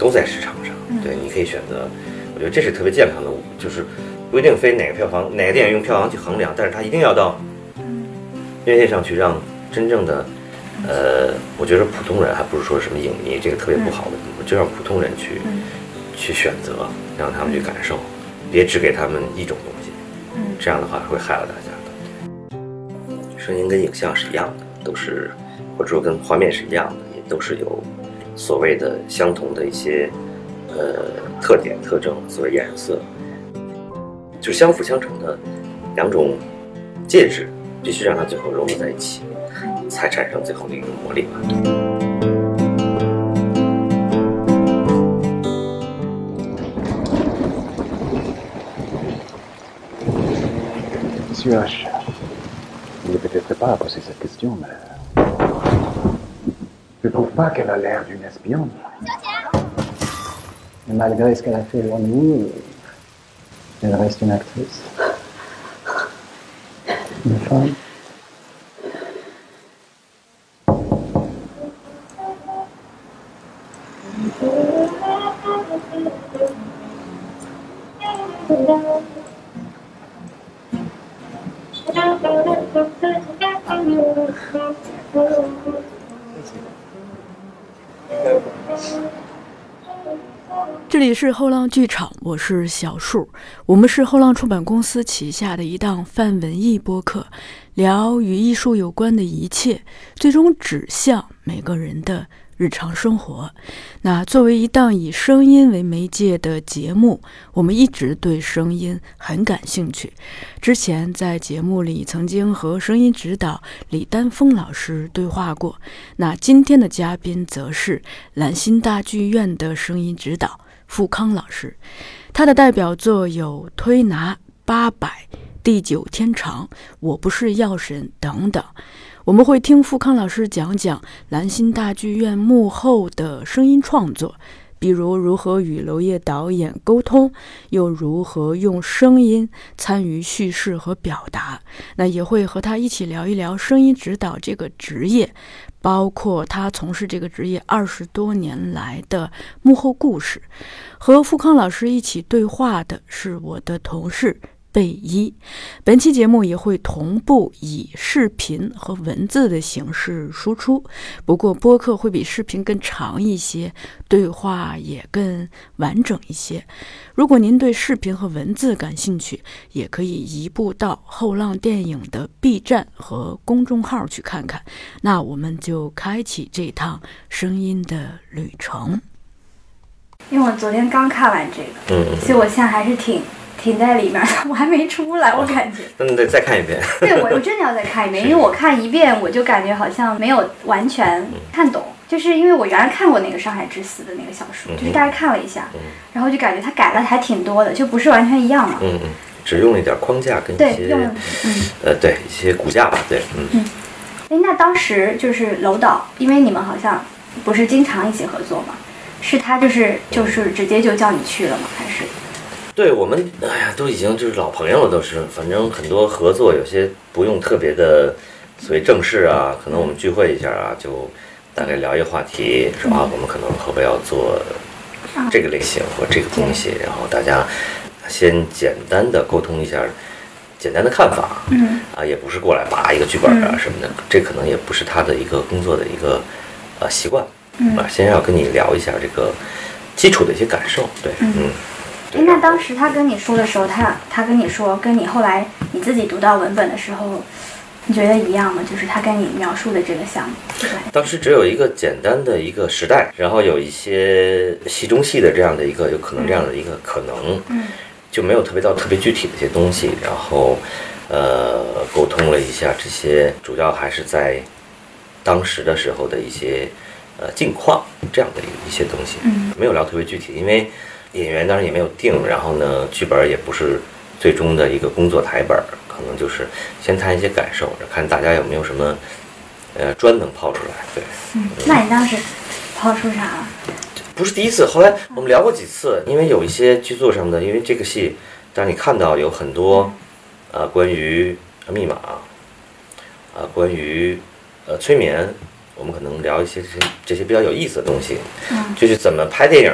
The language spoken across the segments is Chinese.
都在市场上，对，你可以选择。我觉得这是特别健康的，就是不一定非哪个票房哪个电影用票房去衡量，但是它一定要到院线上去，让真正的呃，我觉得普通人还不是说什么影迷，这个特别不好的，就让普通人去去选择，让他们去感受，别只给他们一种东西，这样的话会害了大家的。声音跟影像是一样的，都是或者说跟画面是一样的，也都是有所谓的相同的一些呃特点特征，所谓颜色，就相辅相成的两种介质，必须让它最后融合在一起，才产生最后的一种魔力吧。Monsieur H, il est peut-être pas à poser cette question, mais. Je trouve pas qu'elle a l'air d'une espionne. Et malgré ce qu'elle a fait nous, elle reste une actrice. Une femme. 是后浪剧场，我是小树，我们是后浪出版公司旗下的一档泛文艺播客，聊与艺术有关的一切，最终指向每个人的日常生活。那作为一档以声音为媒介的节目，我们一直对声音很感兴趣。之前在节目里曾经和声音指导李丹峰老师对话过。那今天的嘉宾则是兰心大剧院的声音指导富康老师，他的代表作有《推拿八百》《地久天长》《我不是药神》等等。我们会听富康老师讲讲兰心大剧院幕后的声音创作，比如如何与娄烨导演沟通，又如何用声音参与叙事和表达。那也会和他一起聊一聊声音指导这个职业，包括他从事这个职业二十多年来的幕后故事。和富康老师一起对话的是我的同事。贝一，本期节目也会同步以视频和文字的形式输出，不过播客会比视频更长一些，对话也更完整一些。如果您对视频和文字感兴趣，也可以移步到后浪电影的 B 站和公众号去看看。那我们就开启这趟声音的旅程。因为我昨天刚看完这个，嗯，所以我现在还是挺停在里面的，我还没出来，我感觉。那你得再看一遍。对，我我真的要再看一遍，因为我看一遍我就感觉好像没有完全看懂，就是因为我原来看过那个《上海之死》的那个小说，就是大概看了一下，然后就感觉它改了还挺多的，就不是完全一样嘛。嗯嗯，只用了一点框架跟一对，些用。呃对一些骨架吧，对，嗯。嗯哎，那当时就是楼导，因为你们好像不是经常一起合作嘛？是他就是就是直接就叫你去了吗？还是？对我们，哎呀，都已经就是老朋友了，都是。反正很多合作，有些不用特别的所谓正式啊，可能我们聚会一下啊，就大概聊一个话题，说啊，我们可能后边要做这个类型或这个东西，然后大家先简单的沟通一下简单的看法，嗯啊，也不是过来扒一个剧本啊什么的，这可能也不是他的一个工作的一个呃习惯，嗯啊，先要跟你聊一下这个基础的一些感受，对，嗯。哎，那当时他跟你说的时候，他他跟你说，跟你后来你自己读到文本的时候，你觉得一样吗？就是他跟你描述的这个项目，对。当时只有一个简单的一个时代，然后有一些戏中戏的这样的一个有可能这样的一个可能，嗯就没有特别到特别具体的一些东西，然后呃沟通了一下这些，主要还是在当时的时候的一些呃近况这样的一一些东西，嗯没有聊特别具体，因为演员当然也没有定，然后呢剧本也不是最终的一个工作台本，可能就是先谈一些感受，看大家有没有什么呃砖能抛出来，对。嗯，那你当时抛出啥了？不是第一次，后来我们聊过几次，因为有一些剧作上的，因为这个戏，当你看到有很多，呃，关于密码，啊、关于呃催眠，我们可能聊一些这些这些比较有意思的东西，嗯就是怎么拍电影。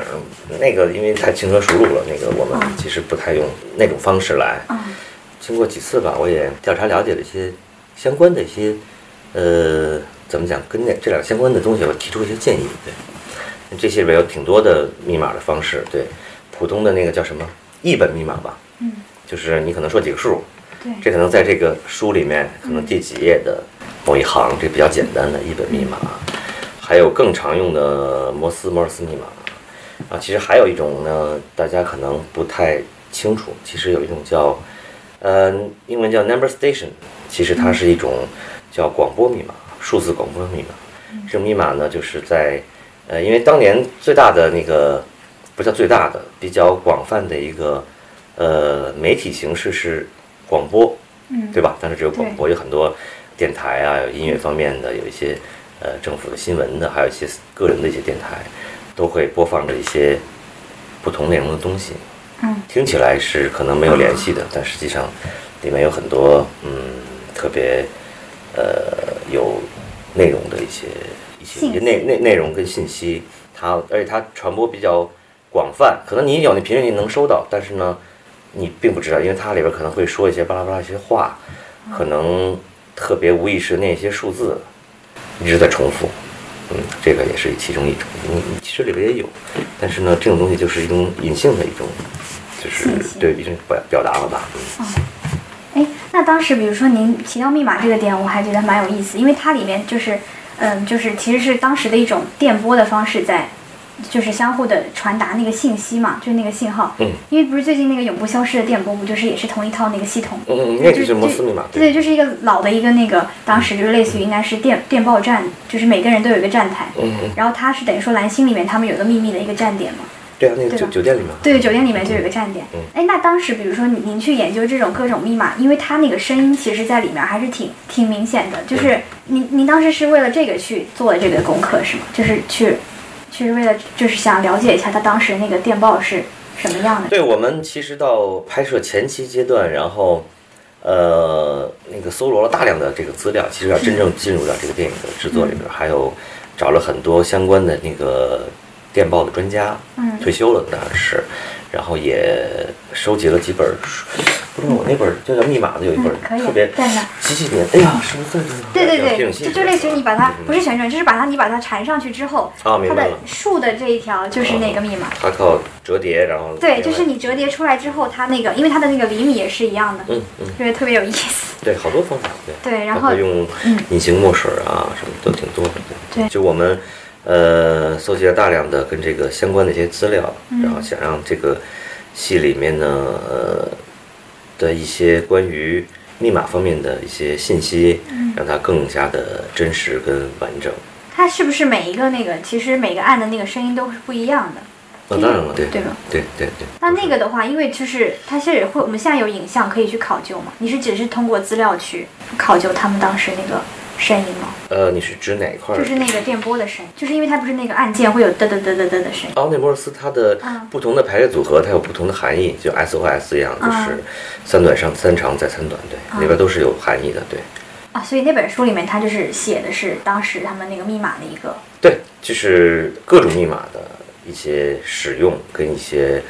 那个因为太轻车熟路了，那个我们其实不太用那种方式来。嗯经过几次吧，我也调查了解了一些相关的一些，呃，怎么讲，跟那这两个相关的东西，我提出一些建议。对，这些里面有挺多的密码的方式。对，普通的那个叫什么译本密码吧，嗯，就是你可能说几个数，对，这可能在这个书里面，可能第几页的某一行，这比较简单的一本密码，还有更常用的摩斯摩尔斯密码啊。其实还有一种呢，大家可能不太清楚，其实有一种叫，呃，英文叫 number station，其实它是一种叫广播密码，数字广播密码。这种密码呢，就是在，呃，因为当年最大的那个不叫最大的，比较广泛的一个呃媒体形式是广播，嗯对吧？当时只有广播，有很多电台啊，有音乐方面的，有一些呃政府的新闻的，还有一些个人的一些电台，都会播放着一些不同内容的东西。嗯听起来是可能没有联系的，但实际上里面有很多嗯特别呃有内容的一些一些内内内容跟信息，它而且它传播比较广泛，可能你有那频率你能收到，但是呢你并不知道，因为它里边可能会说一些巴拉巴拉一些话，可能特别无意识地念一些数字，一直在重复。嗯，这个也是其中一种，嗯，其实里边也有，但是呢，这种东西就是一种隐性的一种，就是对一种表表达了吧，嗯。哎，那当时比如说您提到密码这个点，我还觉得蛮有意思，因为它里面就是，嗯，就是其实是当时的一种电波的方式在，就是相互的传达那个信息嘛，就是那个信号。嗯。因为不是最近那个永不消失的电波，不就是也是同一套那个系统？嗯嗯，就那个就是摩斯密码，对，就是一个老的一个那个，当时就是类似于应该是电电报站，就是每个人都有一个站台。嗯嗯，然后它是等于说蓝星里面他们有一个秘密的一个站点嘛。对啊，那个酒酒店里面，对，酒店里面就有个站点嗯。哎、那当时比如说您您去研究这种各种密码，因为它那个声音其实在里面还是挺挺明显的。就是您您当时是为了这个去做的这个功课是吗？就是去，去为了就是想了解一下他当时那个电报是什么样的。对我们其实到拍摄前期阶段，然后呃那个搜罗了大量的这个资料，其实要真正进入到这个电影的制作里边，还有找了很多相关的那个电报的专家，嗯退休了当然是，然后也收集了几本书，不知道我那本就叫密码的有一本嗯可以特别几几年，哎呀，是不是在这儿？对对对，就就类似于你把它嗯不是旋转，就是把它你把它缠上去之后，它的啊明白了竖的这一条就是那个密码。它靠折叠，然后对，就是你折叠出来之后，它那个因为它的那个厘米也是一样的，嗯嗯，就是特别有意思。对，好多方法，对。对，然后用嗯隐形墨水啊，什么都挺多的。对就我们呃搜集了大量的跟这个相关的一些资料，嗯然后想让这个戏里面呢呃的一些关于密码方面的一些信息，嗯让它更加的真实跟完整。它是不是每一个那个，其实每个按的那个声音都是不一样的？那、当然了，对对吧？对对对。那那个的话，因为就是它是会，我们现在有影像可以去考究嘛？你是只是通过资料去考究他们当时那个声音吗？呃，你是指哪一块儿？就是那个电波的声音，就是因为它不是那个按键会有嘚嘚嘚嘚嘚的声音。奥内莫尔斯它的嗯不同的排列组合，它有不同的含义，就 S 和 S 一样，就嗯是三短上三长再三短，对，嗯里边都是有含义的，对。啊，所以那本书里面它就是写的是当时他们那个密码的一个，对，就是各种密码的一些使用跟一些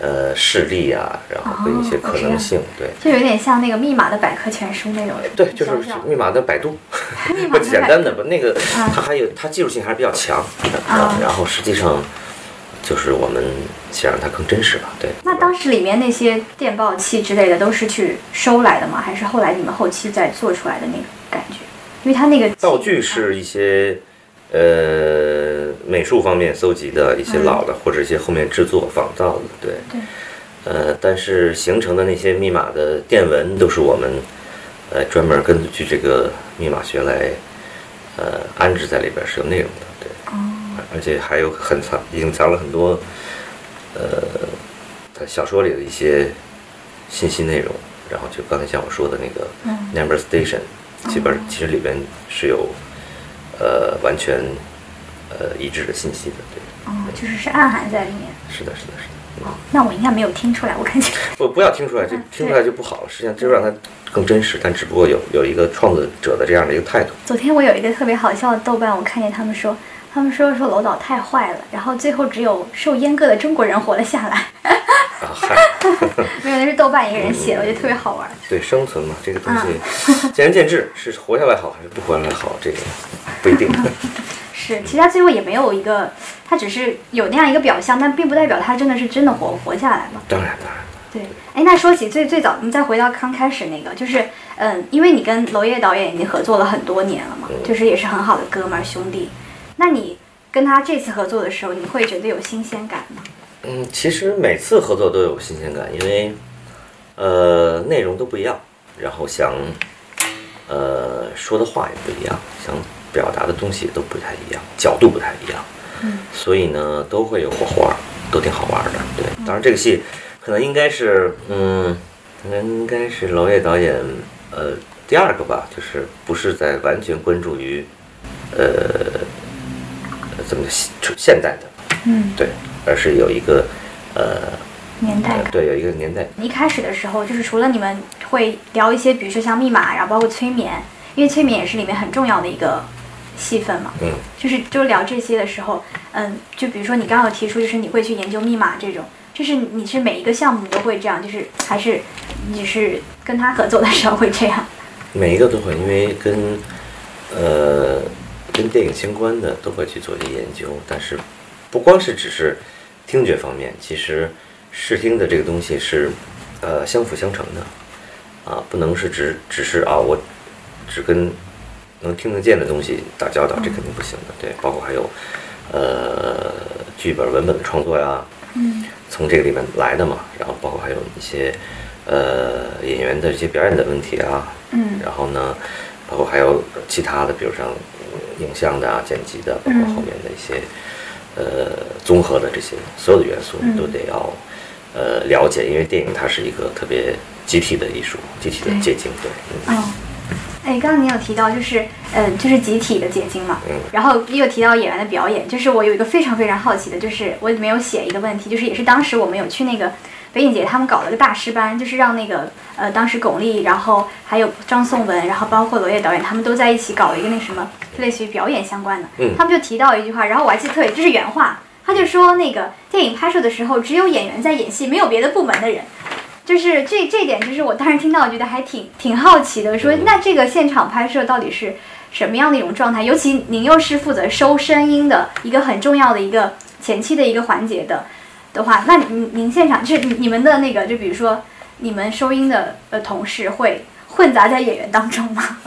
呃事例啊，然后跟一些可能性，对就有点像那个密码的百科全书那种。对，就是密码的百度，不简单的吧？那个嗯它还有它技术性还是比较强，啊然后实际上就是我们想让它更真实吧，对。那当时里面那些电报器之类的都是去收来的吗？还是后来你们后期再做出来的那个感觉？因为它那个道具是一些呃美术方面搜集的一些老的，或者一些后面制作仿造的，对。对呃，但是形成的那些密码的电文都是我们呃专门根据这个密码学来呃安置在里边是有内容的，对。哦而且还有很藏隐藏了很多呃他小说里的一些信息内容，然后就刚才像我说的那个嗯 number station，基本其实里边是有呃完全呃一致的信息的，对，哦，就是是暗含在里面。是的，是的，是的，哦，那我应该没有听出来，我感觉。不不要听出来，这嗯听出来就不好了。实际上，这就让它更真实，但只不过有有一个创作者的这样的一个态度。昨天我有一个特别好笑的豆瓣，我看见他们说，他们说说楼导太坏了，然后最后只有受阉割的中国人活了下来。没有，那是豆瓣一个人写的，我觉得特别好玩。对生存嘛，这个东嗯西见仁见智，是活下来好还是不活下来好，这个不一定。是，其实他最后也没有一个，他只是有那样一个表象，但并不代表他真的是真的活活下来了。当然，当然，对，哎，那说起最最早，我们再回到刚开始那个，就是，嗯，因为你跟娄烨导演已经合作了很多年了嘛，就是也是很好的哥们儿兄弟。那你跟他这次合作的时候，你会觉得有新鲜感吗？嗯，其实每次合作都有新鲜感，因为呃内容都不一样，然后想呃说的话也不一样，想表达的东西都不太一样，角度不太一样，嗯，所以呢都会有火花，都挺好玩的。对，当然这个戏可能应该是嗯，可能应该是娄烨导演呃第二个吧，就是不是在完全关注于呃怎么现现代的，嗯，对，而是有一个呃年代感。对有一个年代。一开始的时候，就是除了你们会聊一些，比如说像密码，然后包括催眠，因为催眠也是里面很重要的一个戏份嘛。嗯，就是就聊这些的时候，嗯，就比如说你刚刚有提出，就是你会去研究密码这种，就是你是每一个项目都会这样，就是还是你是跟他合作的时候会这样？每一个都会，因为跟呃跟电影相关的都会去做一些研究，但是不光是只是听觉方面，其实视听的这个东西是呃相辅相成的。啊，不能是只只是啊我只跟能听得见的东西打交道，这肯定不行的。对，包括还有呃剧本文本的创作呀，嗯。从这个里面来的嘛，然后包括还有一些呃演员的一些表演的问题啊，嗯。然后呢，包括还有其他的，比如像呃影像的啊、剪辑的，包括后面的一些呃综合的这些所有的元素，嗯你都得要呃了解，因为电影它是一个特别集体的艺术，集体的结晶，对，嗯。哦，哎，刚刚你有提到就是，嗯，就是集体的结晶嘛，嗯。然后又提到演员的表演，就是我有一个非常非常好奇的，就是我里面有写一个问题，就是也是当时我们有去那个北影节，他们搞了个大师班，就是让那个呃当时巩俐，然后还有张颂文，然后包括罗烨导演，他们都在一起搞了一个那什么，类似于表演相关的，嗯他们就提到一句话，然后我还记得特别，这是原话，他就说那个电影拍摄的时候，只有演员在演戏，没有别的部门的人。就是这这点，就是我当时听到，我觉得还挺挺好奇的。说那这个现场拍摄到底是什么样的一种状态？尤其您又是负责收声音的一个很重要的一个前期的一个环节的的话，那您您现场就是你你们的那个，就比如说你们收音的呃同事会混杂在演员当中吗？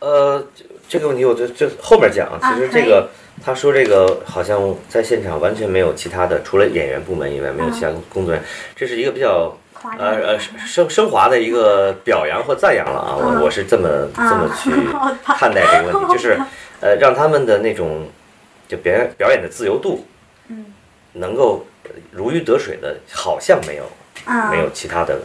呃，这这个问题我就就后面讲。啊其实这个他说这个好像在现场完全没有其他的，除了演员部门以外，没有其他工作人员，这是一个比较呃呃升升华的一个表扬或赞扬了啊。啊我我是这么这么去看待这个问题，就是 呃让他们的那种就表演表演的自由度，嗯能够如鱼得水的，好像没有啊没有其他的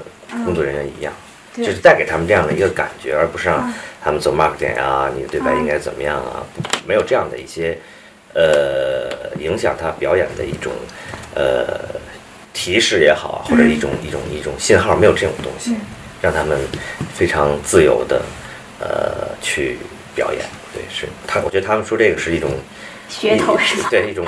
工作人员一样。对就是带给他们这样的一个感觉，而不是让嗯他们走 mark 点啊，你的对白应该怎么样啊，没有这样的一些呃影响他表演的一种呃提示也好，或者一种一种一种信号，没有这种东西，让他们非常自由的呃去表演。对，是他，我觉得他们说这个是一种噱头是吧？对一种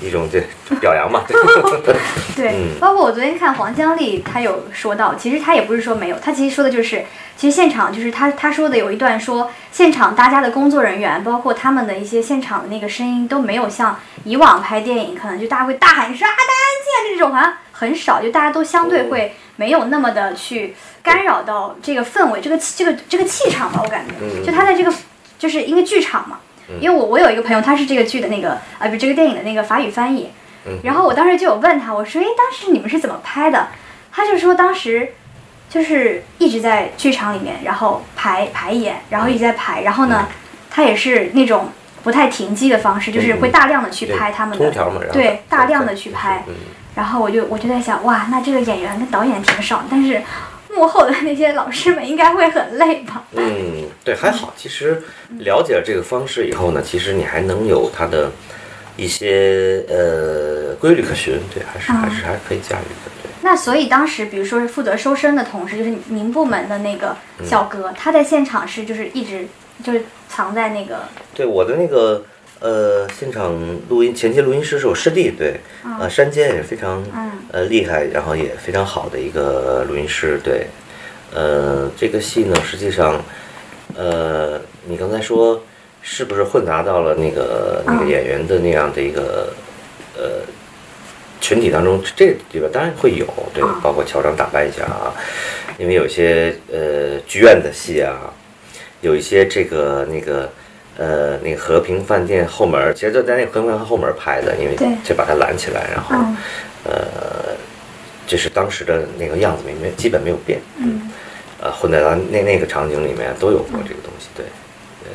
一种对表扬嘛，对包括我昨天看黄江丽，她有说到，其实她也不是说没有，她其实说的就是，其实现场就是她她说的有一段说，现场大家的工作人员，包括他们的一些现场的那个声音都没有像以往拍电影，可能就大家会大喊说啊大家安静啊这种，好像很少，就大家都相对会没有那么的去干扰到这个氛围，这个气这个这个气场吧，我感觉，嗯就他在这个就是因为剧场嘛。因为我我有一个朋友，他是这个剧的那个啊不这个电影的那个法语翻译，然后我当时就有问他，我说：“诶，当时你们是怎么拍的？”他就说当时就是一直在剧场里面，然后排排演，然后一直在排，然后呢，他也是那种不太停机的方式，就是会大量的去拍他们的，对，大量的去拍。嗯。然后我就我就在想，哇，那这个演员跟导演挺少，但是幕后的那些老师们应该会很累吧？嗯，对，还好。其实了解了这个方式以后呢，其实你还能有它的一些呃规律可循，对，还是啊还是还是可以驾驭的，对。那所以当时，比如说是负责收声的同事，就是您部门的那个嗯小哥，他在现场是就是一直就是藏在那个对我的那个呃现场录音前期录音师是我师弟，对，呃山间也是非常嗯。呃厉害，然后也非常好的一个录音师，对，呃这个戏呢实际上呃你刚才说是不是混杂到了那个那个嗯演员的那样的一个呃群体当中，这里边当然会有，对啊，包括乔装打扮一下啊，因为有些呃剧院的戏啊，有一些这个那个呃那个和平饭店后门儿，其实就在那个和平饭店后门儿拍的，因为就把它拦起来，然后、嗯。呃，就是当时的那个样子没没基本没有变，嗯。呃，混在咱那那个场景里面都有过这个东西，对，呃，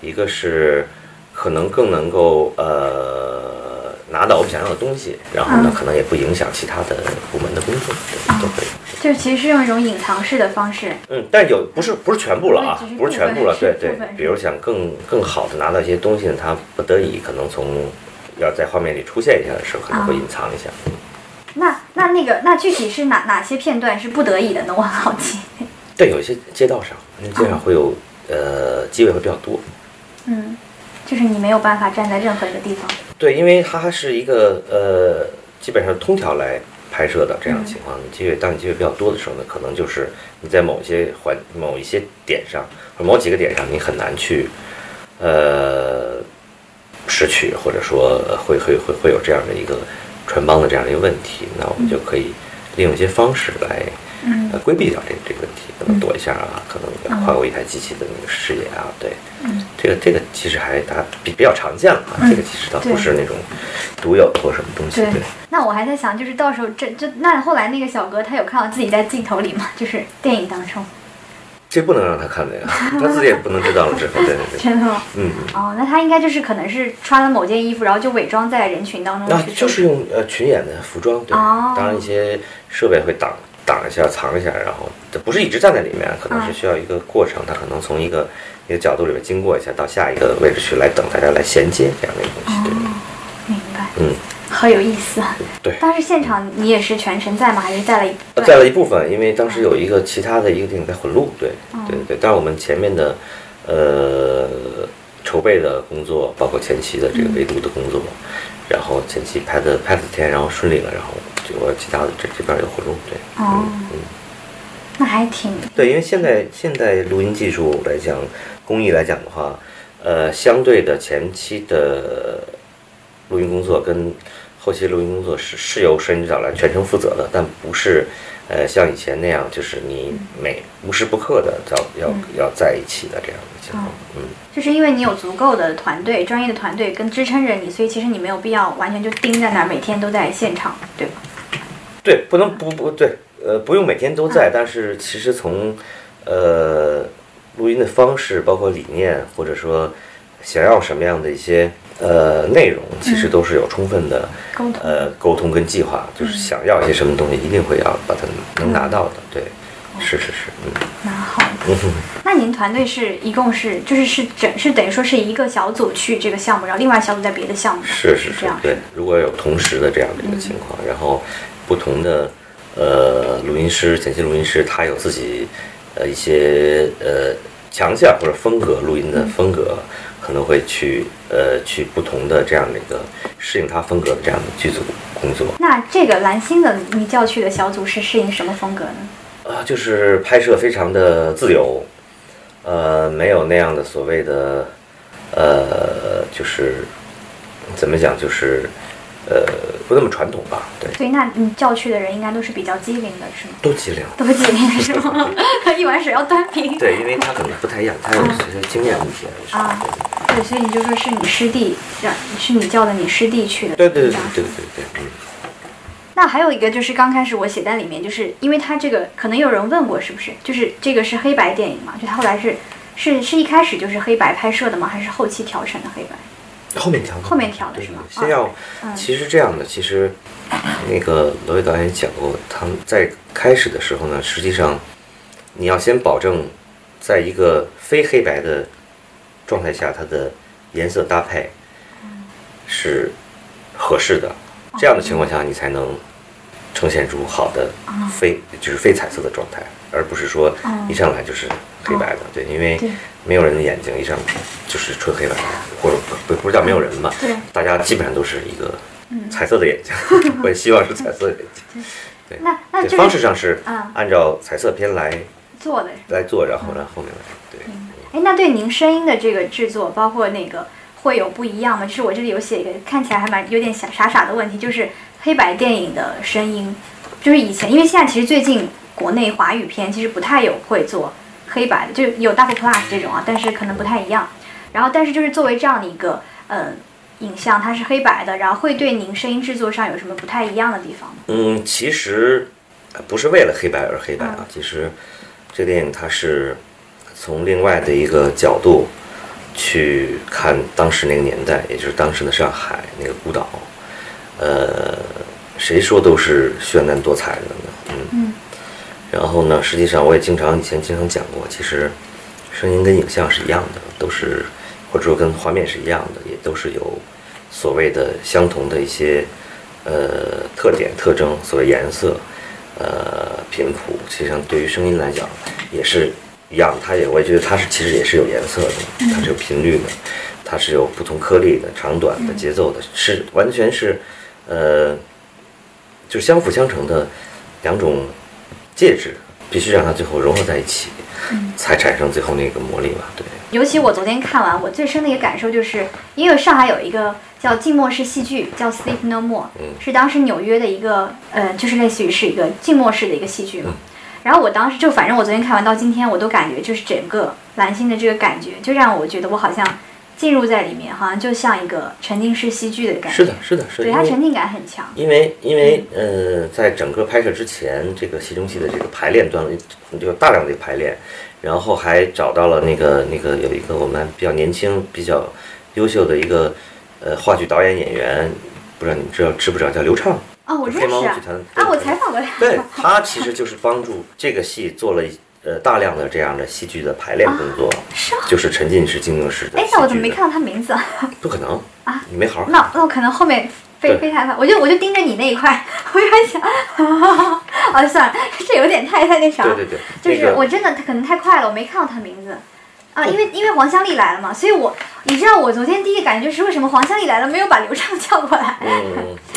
一个是可能更能够呃拿到我们想要的东西，然后呢嗯，可能也不影响其他的部门的工作，对，都可以。就是其实是用一种隐藏式的方式，嗯，但有不是不是全部了啊不是全部了，对对比如想更更好的拿到一些东西呢，他不得已可能从要在画面里出现一下的时候，可能会啊隐藏一下。那那那个那具体是哪哪些片段是不得已的呢？我很好奇。对，有一些街道上，因为街上会有呃机位会比较多。嗯，就是你没有办法站在任何一个地方。对，因为它是一个呃，基本上通条来拍摄的这样的情况。你机会当你机会比较多的时候呢，可能就是你在某些环某一些点上或某几个点上，你很难去呃拾取，或者说会会会会有这样的一个穿帮的这样的一个问题。那我们就可以利用一些方式来嗯呃规避掉这个这个问题，可能躲一下啊，可能嗯换过一台机器的那个视野啊，对。嗯这个这个其实还它比比较常见了啊，嗯这个其实倒不是那种独有或什么东西，对对。那我还在想，就是到时候这这那后来那个小哥他有看到自己在镜头里吗？就是电影当中，这不能让他看的呀，他自己也不能知道了之后，对对对，真的吗？嗯，哦，那他应该就是可能是穿了某件衣服，然后就伪装在人群当中那就是用呃群演的服装，对，哦当然一些设备会挡挡一下、藏一下，然后这不是一直站在里面，可能是嗯需要一个过程，他可能从一个一个角度里面经过一下，到下一个位置去来等大家来衔接这样的一个东西，对，哦，明白，嗯，好有意思啊。对。当时现场你也是全程在吗？还是在了一段？在了一部分，因为当时有一个其他的一个电影在混录，对嗯对对。但是我们前面的呃筹备的工作，包括前期的这个围读的工作，然后前期拍的拍了几天，然后顺利了，然后就我其他的这这边有活动，对，哦。嗯嗯，那还挺对，因为现在现在录音技术来讲，工艺来讲的话，呃，相对的前期的录音工作跟后期录音工作是是由摄影指导来全程负责的，但不是呃像以前那样，就是你每无时不刻的要要要在一起的这样的情况，嗯，就是因为你有足够的团队、专业的团队跟支撑着你，所以其实你没有必要完全就盯在那儿，每天都在现场，对吧？对，不能不不对，呃，不用每天都在，但是其实从呃录音的方式，包括理念，或者说想要什么样的一些呃内容，其实都是有充分的沟通。呃沟通跟计划，就是想要一些什么东西，一定会要把它能拿到的，对，是是是，嗯。蛮好的。那您团队是一共是就是是整是等于说是一个小组去这个项目，然后另外小组在别的项目上，是是是这样，对，如果有同时的这样的一个情况，然后不同的呃录音师、剪辑录音师，他有自己呃一些呃强项或者风格，录音的风格，可能会去呃去不同的这样的一个适应他风格的这样的剧组工作那这个蓝星的你叫去的小组是适应什么风格呢？啊，就是拍摄非常的自由，呃，没有那样的所谓的呃，就是怎么讲，就是呃不那么传统吧，对。所以那你叫去的人应该都是比较机灵的，是吗？都机灵。都机灵 是吗？一碗水要端平。对，因为他可能不太一样，他有这些经验问题啊，对，所以你就说是你师弟，让是你叫的你师弟去的。对对对对对对对，嗯。那还有一个就是刚开始我写在里面，就是因为他这个可能有人问过是不是？就是这个是黑白电影嘛？就他后来是是是一开始就是黑白拍摄的吗？还是后期调成的黑白？后面调的，后面调的对是吗先要，嗯。其实这样的，其实那个罗伟导演讲过，他们在开始的时候呢，实际上你要先保证，在一个非黑白的状态下，它的颜色搭配是合适的，这样的情况下你才能呈现出好的非就是非彩色的状态，而不是说一上来就是黑白的。对，因为没有人的眼睛一上就是纯黑白的，或者不不不是叫没有人吧，对大家基本上都是一个彩色的眼睛，我也希望是彩色的眼睛。对，那那对就是方式上是嗯按照彩色片来做的。来做，然后让后面来对。哎，那对您声音的这个制作，包括那个会有不一样吗？就是我这里有写一个看起来还蛮有点傻傻傻的问题，就是黑白电影的声音，就是以前因为现在其实最近国内华语片其实不太有会做黑白的，就有 Double Plus 这种啊，但是可能不太一样。然后但是就是作为这样的一个嗯影像，它是黑白的，然后会对您声音制作上有什么不太一样的地方吗？嗯，其实呃不是为了黑白而黑白啊，其实这个电影它是从另外的一个角度去看当时那个年代，也就是当时的上海那个孤岛，呃，谁说都是绚烂多彩的呢？嗯。嗯然后呢，实际上我也经常以前经常讲过，其实声音跟影像是一样的，都是或者说跟画面是一样的，也都是有所谓的相同的一些呃特点特征，所谓颜色，呃频谱，实际上对于声音来讲也是一样，它也我也觉得它是其实也是有颜色的，它是有频率的，它是有不同颗粒的、长短的、节奏的，是完全是呃就是相辅相成的两种介质，必须让它最后融合在一起，才产生最后那个魔力嘛？对。尤其我昨天看完，我最深的一个感受就是，因为上海有一个叫静默式戏剧，叫 Sleep No More，、嗯是当时纽约的一个，呃，就是类似于是一个静默式的一个戏剧嘛。嗯然后我当时就，反正我昨天看完到今天，我都感觉就是整个蓝星的这个感觉，就让我觉得我好像进入在里面，好像就像一个沉浸式戏剧的感觉。是的，，是的，是的。对它沉浸感很强。因为因为呃，在整个拍摄之前，这个戏中戏的这个排练段落就有大量的排练，然后还找到了那个那个有一个我们比较年轻、比较优秀的一个呃话剧导演演员，不知道你知道知不知道叫刘畅？哦，我认识啊啊，我采访过他。对他其实就是帮助这个戏做了一呃大量的这样的戏剧的排练工作，是啊就是沉浸式、经营式的。哎，那我怎么没？看到他名字啊？不可能 啊！你没好好看。那那我可能后面非对非太快，我就我就盯着你那一块，我就在想，啊算了，这有点太太那啥，对对对，就是那个我真的可能太快了，我没看到他名字。啊，因为因为黄香丽来了嘛，所以我你知道我昨天第一个感觉就是为什么黄香丽来了没有把刘畅 叫过来？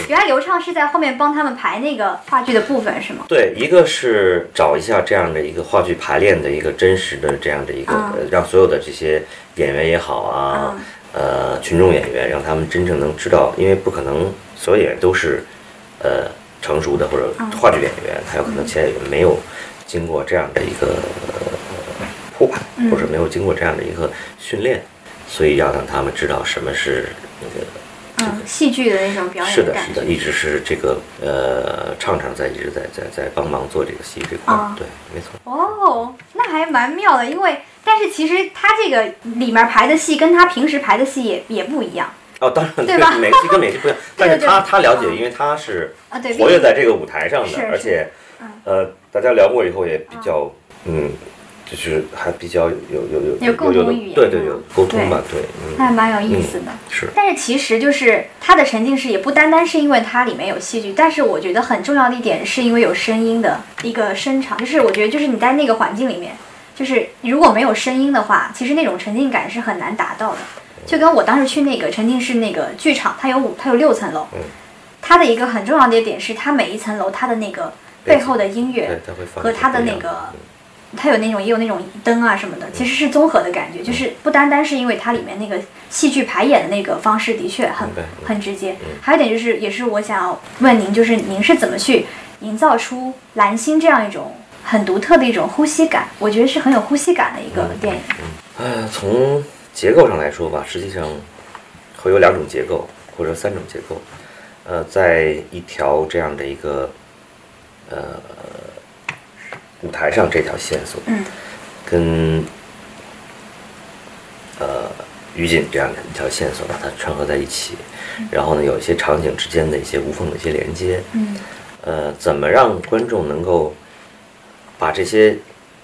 原来刘畅是在后面帮他们排那个话剧的部分是吗？对，一个是找一下这样的一个话剧排练的一个真实的这样的一个，让所有的这些演员也好啊，嗯呃，群众演员，让他们真正能知道，因为不可能所有演员都是呃成熟的或者嗯话剧演员，他有可能前也没有经过这样的一个呃或者没有经过这样的一个训练，所以要让他们知道什么是那个。嗯，戏剧的那种表演是的，是的，一直是这个呃，畅畅在一直在在在帮忙做这个戏这块对，没错。哦，那还蛮妙的，因为但是其实他这个里面排的戏跟他平时排的戏也也不一样哦，当然，对吧？每个戏跟每个戏不一样，但是他他了解，嗯。因为他是活跃在这个舞台上的，而且嗯。呃，大家聊过以后也比较嗯，就是还比较有有有有共同的语言对对，嗯有沟通吧，对，还蛮有意思的。是。但是其实就是它的沉浸式也不单单是因为它里面有戏剧，但是我觉得很重要的一点是因为有声音的一个声场，就是我觉得就是你在那个环境里面，就是如果没有声音的话，其实那种沉浸感是很难达到的。就跟我当时去那个沉浸式那个剧场，它有五它有六层楼。嗯，它的一个很重要的一点是它每一层楼它的那个背后的音乐和它的那个它有那种也有那种灯啊什么的，其实是综合的感觉，就是不单单是因为它里面那个戏剧排演的那个方式的确很很直接，还有一点就是也是我想要问您，就是您是怎么去营造出蓝星这样一种很独特的一种呼吸感？我觉得是很有呼吸感的一个电影。呃，从结构上来说吧，实际上会有两种结构或者三种结构。呃，在一条这样的一个呃舞台上，这条线索嗯跟呃于锦这样的一条线索把它串合在一起，然后呢，有一些场景之间的一些无缝的一些连接。嗯呃，怎么让观众能够把这些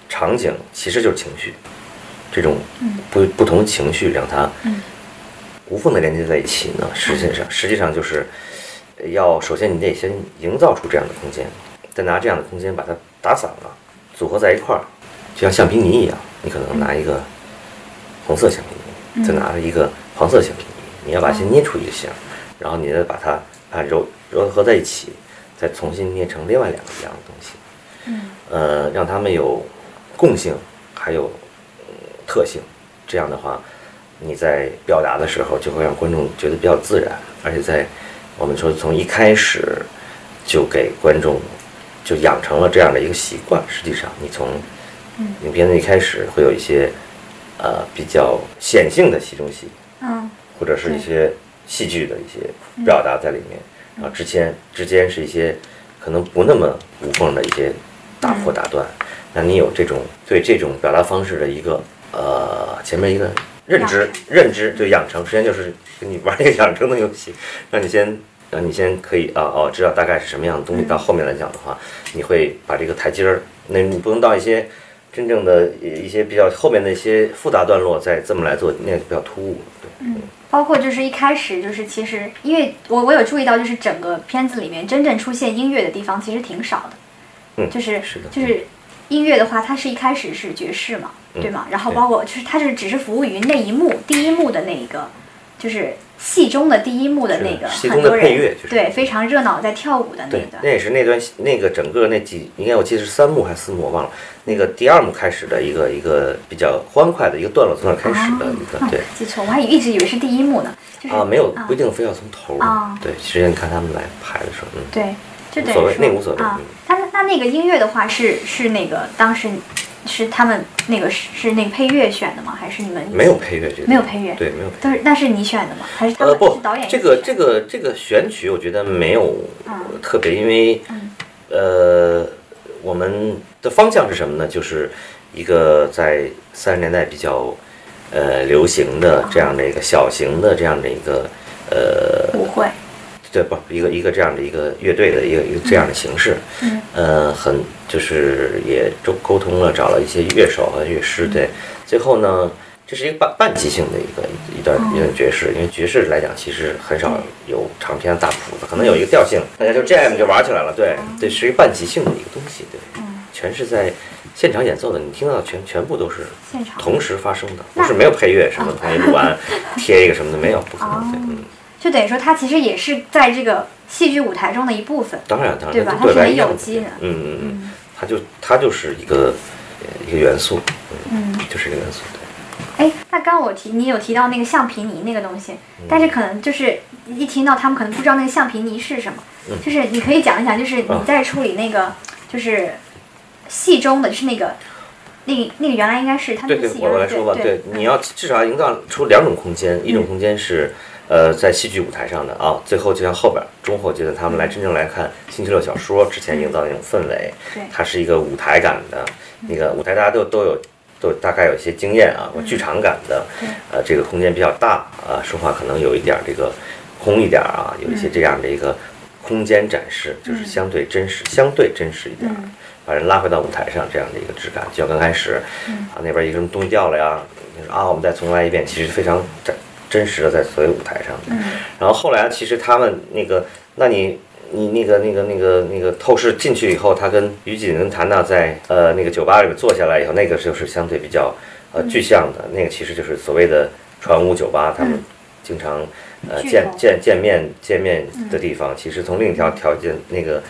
场景，其实就是情绪，这种不不同情绪，让它嗯无缝的连接在一起呢？实际上，实际上就是要首先你得先营造出这样的空间，再拿这样的空间把它打散了，组合在一块儿，就像橡皮泥一样。你可能拿一个红色橡皮泥，再拿一个黄色橡皮泥，你要把它先捏出一个像，然后你再把它啊揉揉合在一起，再重新捏成另外两个一样的东西。嗯，呃，让它们有共性，还有、嗯特性，这样的话，你在表达的时候就会让观众觉得比较自然，而且在我们说从一开始就给观众就养成了这样的一个习惯。实际上，你从影片的一开始会有一些呃比较显性的戏中戏，嗯或者是一些戏剧的一些表达在里面，然后之间之间是一些可能不那么无缝的一些打破打断，那你有这种对这种表达方式的一个呃前面一个认知认知对养成，实际上就是跟你玩一个养成的游戏，让你先。让你先可以啊哦知道大概是什么样的东西，到后面来讲的话，你会把这个台阶儿，那你不能到一些真正的一些比较后面的一些复杂段落再这么来做，那个比较突兀。对，包括就是一开始就是其实，因为我我有注意到，就是整个片子里面真正出现音乐的地方其实挺少的，嗯就是是的就是音乐的话，它是一开始是爵士嘛，嗯对吗？然后包括就是它是只是服务于那一幕第一幕的那一个，就是戏中的第一幕的那个戏中的配乐就是对非常热闹在跳舞的那对，个那，也是那段那个整个那几，应该我记得是三幕还是四幕，我忘了。那个第二幕开始的一个一个比较欢快的一个段落，从那儿开始的一个哦对。记错，我还一直以为是第一幕呢，就是啊，没有啊不一定非要从头啊。对，实际上你看他们来排的时候，嗯，对，就等无所谓于说那无所谓啊嗯。他那那个音乐的话是是那个当时是他们那个是是那个配乐选的吗？还是你们没有配乐这个没有配乐对，没有配乐。但是那是你选的吗？还是他呃不们是导演，这个这个这个选曲，我觉得没有嗯特别，因为嗯呃，我们的方向是什么呢？就是一个在三十年代比较呃流行的这样的一个小型的这样的一个呃舞会？对不一个一个这样的一个乐队的一个一个这样的形式，嗯呃，很就是也沟沟通了，找了一些乐手和乐师，对，最后呢，这是一个半半即兴的一个一段一段爵士，因为爵士来讲其实很少有长篇大谱子，可能有一个调性，大家就 jam 就玩起来了，对，对，是一个半即兴的一个东西，对，嗯，全是在现场演奏的，你听到的全全部都是现场同时发生的，不是没有配乐什么，同一录完贴一个什么的没有，不可能，对，哦嗯，就等于说它其实也是在这个戏剧舞台中的一部分，当然当然，对吧它是很有机的嗯嗯嗯，它就它就是一个呃一个元素，嗯。就是一个元素，对。哎，那刚刚我提你有提到那个橡皮泥那个东西，嗯但是可能就是一听到他们可能不知道那个橡皮泥是什么，嗯就是你可以讲一讲，就是你在处理那个就是戏中的，就是那个那个那个原来应该是他对对，们戏我来说吧，对，你要至少要营造出两种空间，一种空间是呃在戏剧舞台上的啊，最后就像后边中后阶段他们来真正来看星期六小说之前营造的那种氛围，对它是一个舞台感的，那个舞台大家都都有。都大概有一些经验啊，我剧场感的，呃，这个空间比较大啊，说话可能有一点儿这个空一点儿啊，有一些这样的一个空间展示，就是相对真实，相对真实一点把人拉回到舞台上这样的一个质感，就像刚开始啊那边一个什么东西掉了呀，啊我们再重来一遍，其实非常真真实的在所谓舞台上的。然后后来其实他们那个，那你你那个那个那个那个透视进去以后，他跟于锦跟谭娜在呃那个酒吧里面坐下来以后，那个就是相对比较呃具象的，那个其实就是所谓的传武酒吧，他们经常呃见见见面见面的地方。其实从另一条条件那个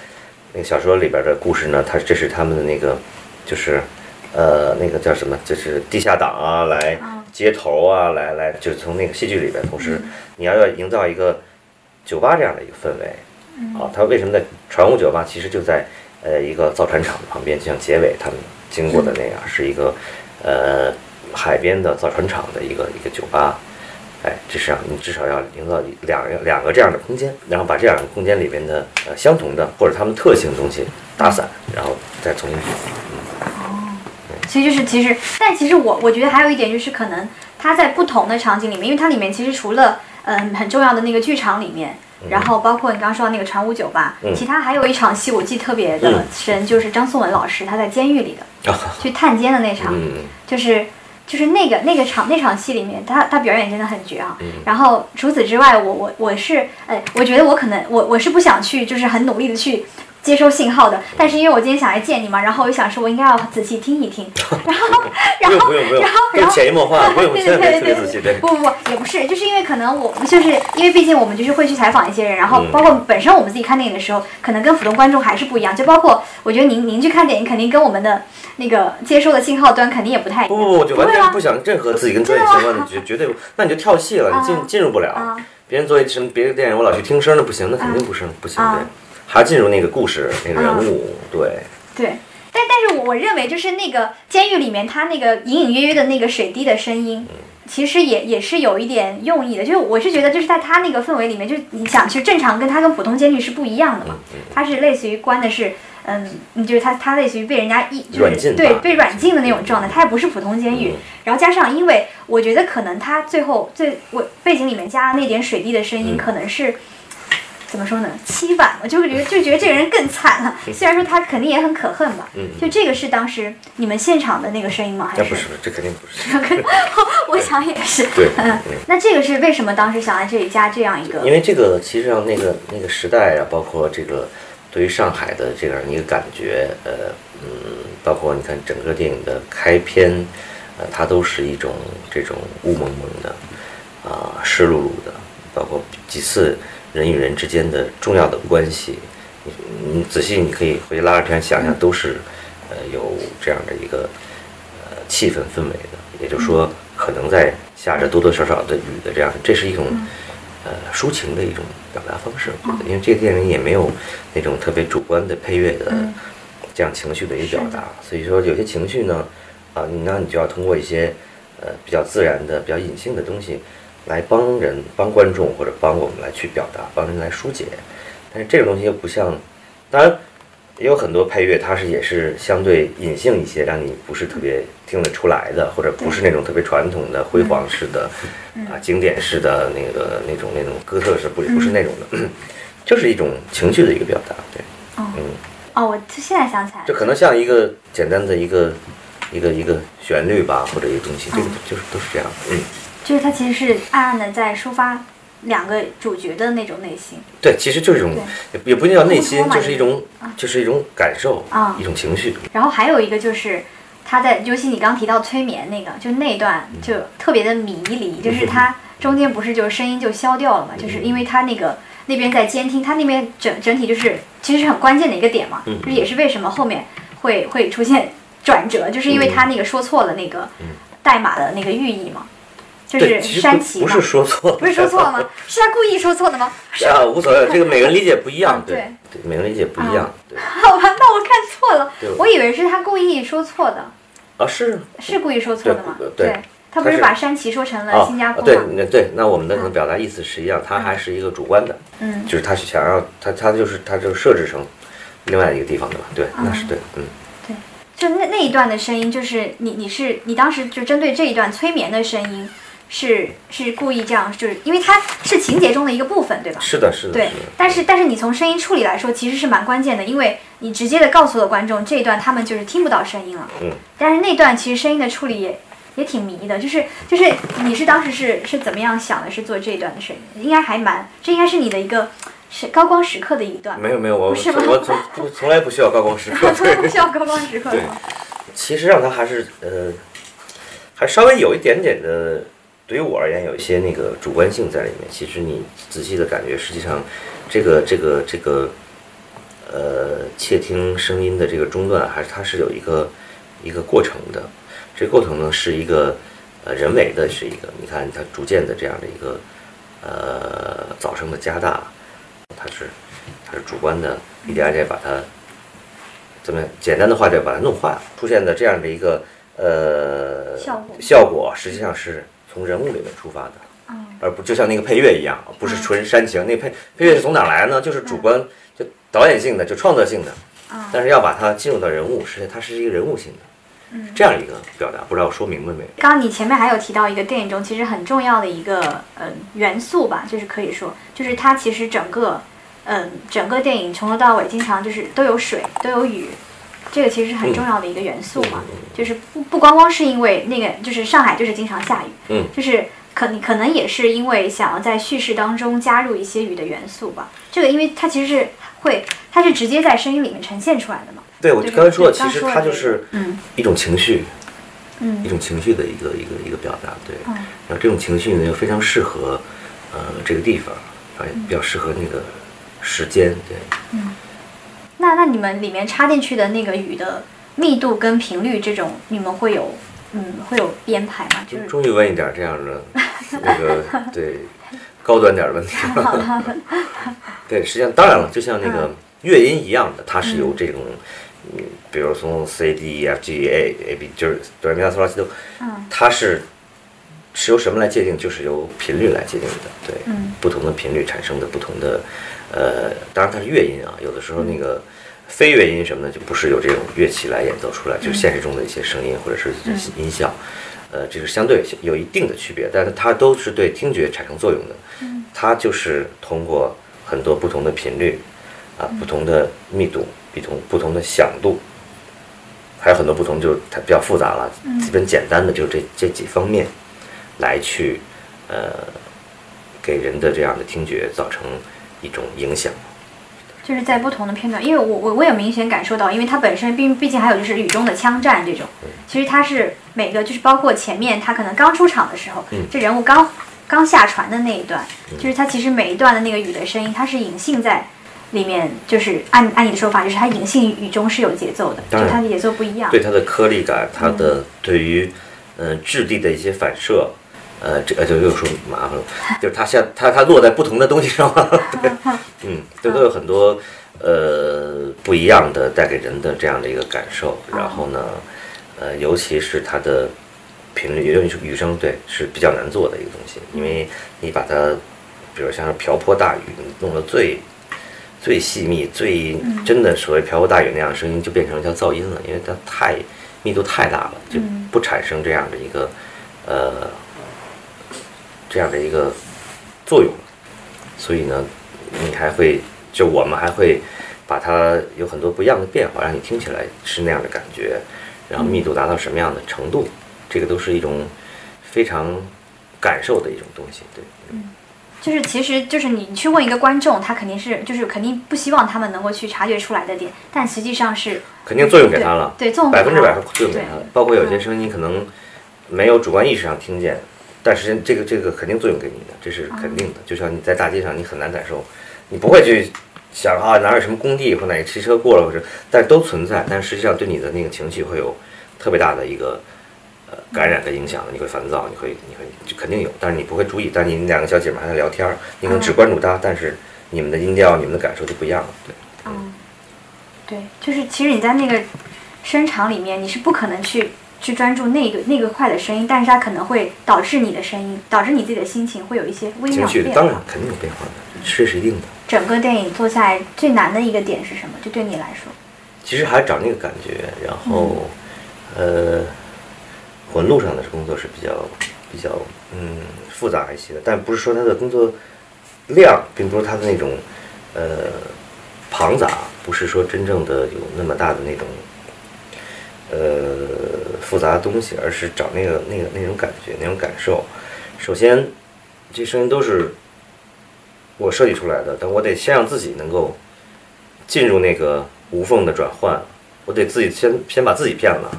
那个小说里边的故事呢，它这是他们的那个就是呃那个叫什么，就是地下党啊来接头啊，来来就是从那个戏剧里边，同时你要要营造一个酒吧这样的一个氛围。啊，它为什么在船坞酒吧？其实就在呃一个造船厂旁边，就像结尾他们经过的那样，是一个呃海边的造船厂的一个一个酒吧。哎，至少你至少要营造两个两个这样的空间，然后把这两个空间里边的呃相同的或者他们特性的东西打散，然后再重新所以就是其实，但其实我我觉得还有一点就是，可能它在不同的场景里面，因为它里面其实除了嗯很重要的那个剧场里面，然后包括你刚刚说到那个船舞酒吧，嗯。其他还有一场戏我记得特别的嗯。深，就是张颂文老师他在监狱里的啊，去探监的那场，嗯。就是就是那个那个场那场戏里面，他他表演真的很绝啊。嗯。然后除此之外，我我我是呃，我觉得我可能我我是不想去，就是很努力的去。接收信号的，但是因为我今天想来见你嘛，然后我就想说，我应该要仔细听一听，然后，然后，然后，，不用潜移默化，不用对对对对对。不不不，也不是，就是因为可能我就是因为毕竟我们就是会去采访一些人，然后嗯包括本身我们自己看电影的时候，可能跟普通观众还是不一样。就包括我觉得您您去看电影，肯定跟我们的那个接收的信号端肯定也不太一样。不不不，就完全不想任何自己跟专业相关的，绝绝对，那你就跳戏了，你进啊进入不了。啊别人做一什么别的电影，我老去听声儿，那不行，那肯定不是不行，啊对，还进入那个故事那个人物，对，对，但但是我我认为就是那个监狱里面，他那个隐隐约约的那个水滴的声音，其实也也是有一点用意的。就是我是觉得，就是在他那个氛围里面，就是你想，其实正常跟他跟普通监狱是不一样的嘛。他是类似于关的是，嗯，就是他，他类似于被人家一就是对被软禁的那种状态，他也不是普通监狱。嗯然后加上，因为我觉得可能他最后最我背景里面加的那点水滴的声音，嗯可能是。怎么说呢？凄婉我，就会觉得就觉得这个人更惨了。虽然说他肯定也很可恨吧，嗯就这个是当时你们现场的那个声音吗？还是那不是，这肯定不是，我想也是。对，那这个是为什么当时想在这里加这样一个？因为这个其实上那个那个时代啊，包括这个对于上海的这样一个感觉，呃，嗯，包括你看整个电影的开篇，呃，它都是一种这种雾蒙蒙的，啊、湿漉漉的，包括几次人与人之间的重要的关系，你你仔细你可以回去拉着片想想，都是呃有这样的一个呃气氛氛围的，也就是说，可能在下着多多少少的雨的这样，这是一种呃抒情的一种表达方式，因为这个电影也没有那种特别主观的配乐的这样情绪的一个表达，所以说有些情绪呢，啊，你那你就要通过一些呃比较自然的、比较隐性的东西来帮人、帮观众或者帮我们来去表达，帮人来疏解。但是这个东西又不像，当然也有很多配乐，它是也是相对隐性一些，让你不是特别听得出来的，或者不是那种特别传统的辉煌式的啊经典式的那个那种那种哥特式，不不是那种的，就是一种情绪的一个表达，对，嗯，哦，我现在想起来了，就可能像一个简单的一个一个一个旋律吧，或者一个东西，这个就是都是这样，嗯，就是他其实是暗暗的在抒发两个主角的那种内心。对，其实就是一种也也不一定叫内心就是一种就是一种感受啊。一种情绪，然后还有一个就是他在，尤其你刚提到催眠那个，就那段就特别的迷离，就是他中间不是就声音就消掉了嘛，就是因为他那个那边在监听，他那边整整体就是其实是很关键的一个点嘛，嗯就是也是为什么后面会会出现转折，就是因为他那个说错了那个代码的那个寓意嘛，就，是山崎嘛不不是，说错，不是说错了吗？是他故意说错的吗？啊，无所谓，这个每个人理解不一样啊，对对对，每个人理解不一样，对好吧，那我看错了，我以为是他故意说错的。啊是是故意说错的吗？对对他不是把山崎说成了啊新加坡对？那对，那我们的可能表达意思是一样，他还是一个主观的，嗯，就是他是想要他他就是他就设置成另外一个地方的嘛，对，那是对，嗯。就那那一段的声音，就是你你是你当时就针对这一段催眠的声音，是是故意这样，就是因为它是情节中的一个部分，对吧？是的，是的，对是，但是但是你从声音处理来说，其实是蛮关键的，因为你直接的告诉了观众这一段他们就是听不到声音了。嗯。但是那段其实声音的处理也也挺迷的，就是就是你是当时是是怎么样想的？是做这一段的声音，应该还蛮，这应该是你的一个是高光时刻的一段。没有没有，我我从不从来不需要高光时刻，从来不需要高光时刻 对吗？其实让他还是呃，还稍微有一点点的，对于我而言有一些那个主观性在里面。其实你仔细的感觉，实际上这个这个这个呃窃听声音的这个中断，还是它是有一个一个过程的。这个过程呢是一个呃人为的，是一个你看它逐渐的这样的一个呃噪声的加大，它是它是主观的，一点一点把它。怎么样？简单的话就把它弄坏了，出现的这样的一个呃效果效果，实际上是从人物里面出发的，嗯而不就像那个配乐一样，不是纯煽情。那配配乐是从哪来呢？就是主观，就导演性的，就创作性的。嗯但是要把它进入到人物，实际上它是一个人物性的，嗯这样一个表达。不知道我说明白没有？刚刚你前面还有提到一个电影中其实很重要的一个呃元素吧，就是可以说，就是它其实整个嗯整个电影从头到尾经常就是都有水，都有雨，这个其实是很重要的一个元素嘛，就是不不光光是因为那个，就是上海就是经常下雨，嗯就是可可能也是因为想要在叙事当中加入一些雨的元素吧。这个因为它其实是会，它是直接在声音里面呈现出来的嘛。对我就刚才说的，其实它就是嗯一种情绪，嗯一种情绪的一个一个一个表达，对。嗯然后这种情绪呢，又非常适合呃这个地方，啊，也比较适合那个时间，对。那那你们里面插进去的那个雨的密度跟频率这种，你们会有嗯会有编排吗？就是终于问一点这样的那个对高端点的问题 了。对，实际上当然了，就像那个乐音一样的，它是由这种，嗯，比如从 C D E F G A A B 就是哆来咪发嗦拉西哆，嗯它是是由什么来界定？就是由频率来界定的。对，嗯不同的频率产生的不同的，呃，当然它是乐音啊，有的时候那个。非乐音什么的，就不是有这种乐器来演奏出来，就是现实中的一些声音或者是音效，呃，这是相对有一定的区别，但是它都是对听觉产生作用的。它就是通过很多不同的频率，啊，不同的密度，不同不同的响度，还有很多不同，就是它比较复杂了。基本简单的就这这几方面，来去呃给人的这样的听觉造成一种影响。就是在不同的片段，因为我我我也明显感受到，因为它本身毕毕竟还有就是雨中的枪战这种，其实它是每个就是包括前面他可能刚出场的时候，嗯。这人物刚刚下船的那一段，就是它其实每一段的那个雨的声音，它是隐性在里面，就是按按你的说法，就是它隐性雨中是有节奏的，就它的节奏不一样。对它的颗粒感，它的对于嗯、呃质地的一些反射，呃，这呃就又说麻烦了，就是它像它它落在不同的东西上嘛，对，嗯，这都有很多呃不一样的带给人的这样的一个感受。然后呢，呃，尤其是它的频率，尤其是雨声，对，是比较难做的一个东西，因为你把它，比如像是瓢泼大雨，你弄得最。最细密、最真的所谓瓢泼大雨那样的声音，就变成叫噪音了，因为它太密度太大了，就不产生这样的一个呃这样的一个作用。所以呢，你还会就我们还会把它有很多不一样的变化，让你听起来是那样的感觉，然后密度达到什么样的程度，这个都是一种非常感受的一种东西，对。嗯就是其实就是你去问一个观众，他肯定是就是肯定不希望他们能够去察觉出来的点，但实际上是肯定作用给他了，对，对作用百分之百是作用给他了。包括有些声音可能没有主观意识上听见，但是这个这个肯定作用给你的，这是肯定的。就像你在大街上，你很难感受，你不会去想啊哪有什么工地或哪个汽车过了，或者但都存在，但实际上对你的那个情绪会有特别大的一个呃感染的影响，你会烦躁，你会你会就肯定有，但是你不会注意。但你们两个小姐妹还在聊天儿，你可能只关注她，但是你们的音调、你们的感受就不一样了，对。嗯，对，就是其实你在那个声场里面，你是不可能去去专注那个那个块的声音，但是它可能会导致你的声音，导致你自己的心情会有一些微妙的变化。当然肯定有变化的，这是一定的。整个电影做下来最难的一个点是什么？就对你来说，其实还是找那个感觉，然后，呃，混路上的工作是比较比较嗯复杂一些的，但不是说他的工作量，并不是他的那种呃庞杂，不是说真正的有那么大的那种呃复杂的东西，而是找那个那个那种感觉那种感受。首先，这声音都是我设计出来的，但我得先让自己能够进入那个无缝的转换，我得自己先先把自己骗了，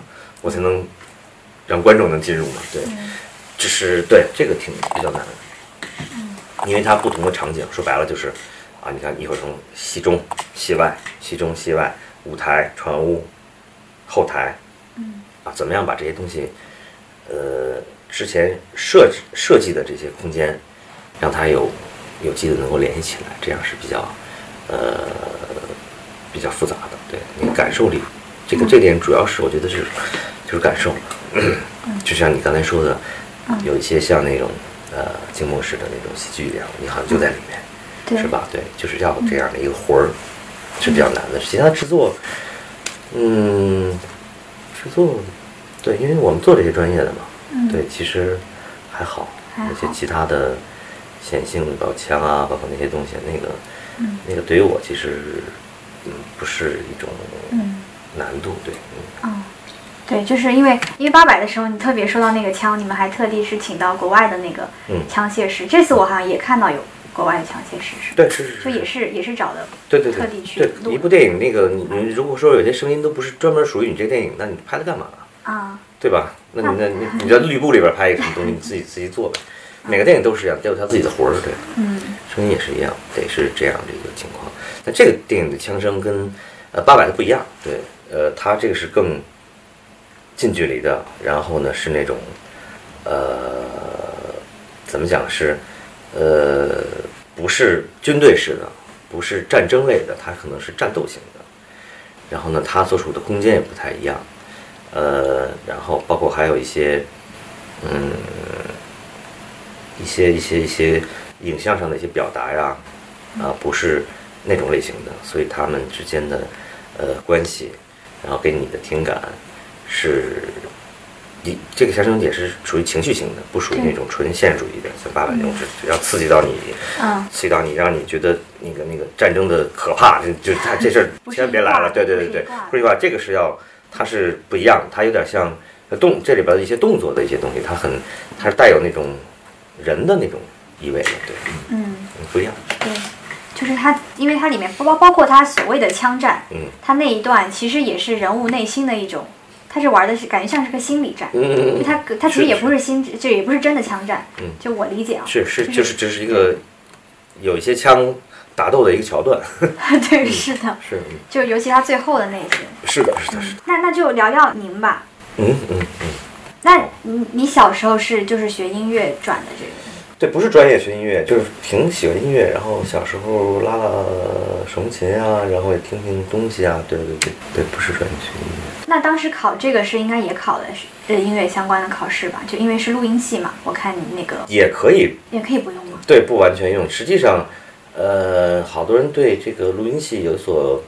我才能让观众能进入嘛。对，这是对这个挺比较难的，因为它不同的场景，说白了就是啊，你看一会儿从戏中、戏外、戏中、戏外、舞台、船屋、后台，啊，怎么样把这些东西，呃，之前设置设计的这些空间，让它有有机的能够联系起来，这样是比较呃比较复杂的，对，那个感受力，这个这点主要是我觉得是就是感受，就像你刚才说的，有一些像那种呃静默式的那种喜剧一样，你好像就在里面，是吧？对，就是要这样的一个魂儿是比较难的，其他制作，嗯，制作，对，因为我们做这些专业的嘛，对，其实还好，而且其他的显性的，包枪啊，包括那些东西，那个，那个对于我其实，嗯，不是一种，嗯。难度，对，嗯，嗯，对，就是因为因为八百的时候，你特别说到那个枪，你们还特地是请到国外的那个嗯。枪械师。这次我好像也看到有国外的枪械师，是？对，是是是，就也是也是找的，对对对特地去对一部电影，那个你你如果说有些声音都不是专门属于你这个电影，那你拍它干嘛？啊，对吧？那你那你 你在绿布里边拍一个什么东西，你自己自己做呗。每个电影都是这样，都有他自己的活儿，对，嗯声音也是一样，得是这样的一个情况。那这个电影的枪声跟呃八百的不一样，对，呃，它这个是更近距离的，然后呢是那种呃怎么讲是呃不是军队式的，不是战争类的，它可能是战斗型的。然后呢，它所处的空间也不太一样，呃，然后包括还有一些嗯一些一些一些影像上的一些表达呀，啊，不是那种类型的，所以他们之间的呃关系，然后给你的听感是，你这个相声也是属于情绪型的，不属于那种纯现实主义的，像八百那种是要刺激到你，嗯。刺激到你，让你觉得那个那个战争的可怕，就就他这事儿千万别来了，对对对对不是一挂，不是一挂，这个是要它是不一样，它有点像动这里边的一些动作的一些东西，它很它是带有那种人的那种意味的，对，嗯，不一样，对，就是它，因为它里面包包括他所谓的枪战，嗯。他那一段其实也是人物内心的一种，它是玩的是感觉像是个心理战，嗯嗯嗯嗯，它它其实也不是心，这也不是真的枪战，嗯。就我理解啊，是是就就是这是一个有一些枪打斗的一个桥段，对，是的，是嗯。就尤其他最后的那一些，是的是的是的，那那就聊聊您吧。嗯嗯嗯。那你你小时候是就是学音乐转的这个，对，不是专业学音乐，就是挺喜欢音乐，然后小时候拉拉手风琴啊，然后也听听东西啊，对对对对，不是专业学音乐。那当时考这个是应该也考的是呃音乐相关的考试吧？就因为是录音系嘛，我看你那个也可以，也可以不用吗？对，不完全用。实际上，呃，好多人对这个录音系有所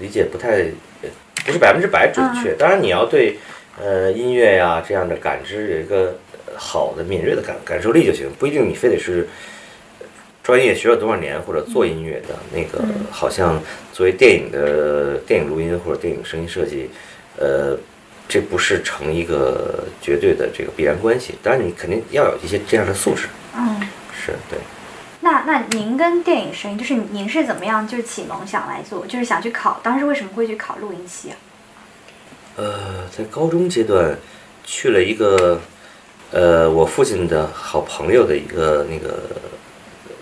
理解不太，呃不是百分之百准确。当然，你要对呃音乐呀、这样的感知有一个呃好的敏锐的感感受力就行，不一定你非得是专业学了多少年或者做音乐的那个，好像作为电影的电影录音或者电影声音设计，呃。这不是成一个绝对的这个必然关系，当然你肯定要有一些这样的素质，嗯，是对。那那您跟电影声音，就是您是怎么样就是启蒙想来做，就是想去考，当时为什么会去考录音系啊？呃，在高中阶段去了一个呃我父亲的好朋友的一个那个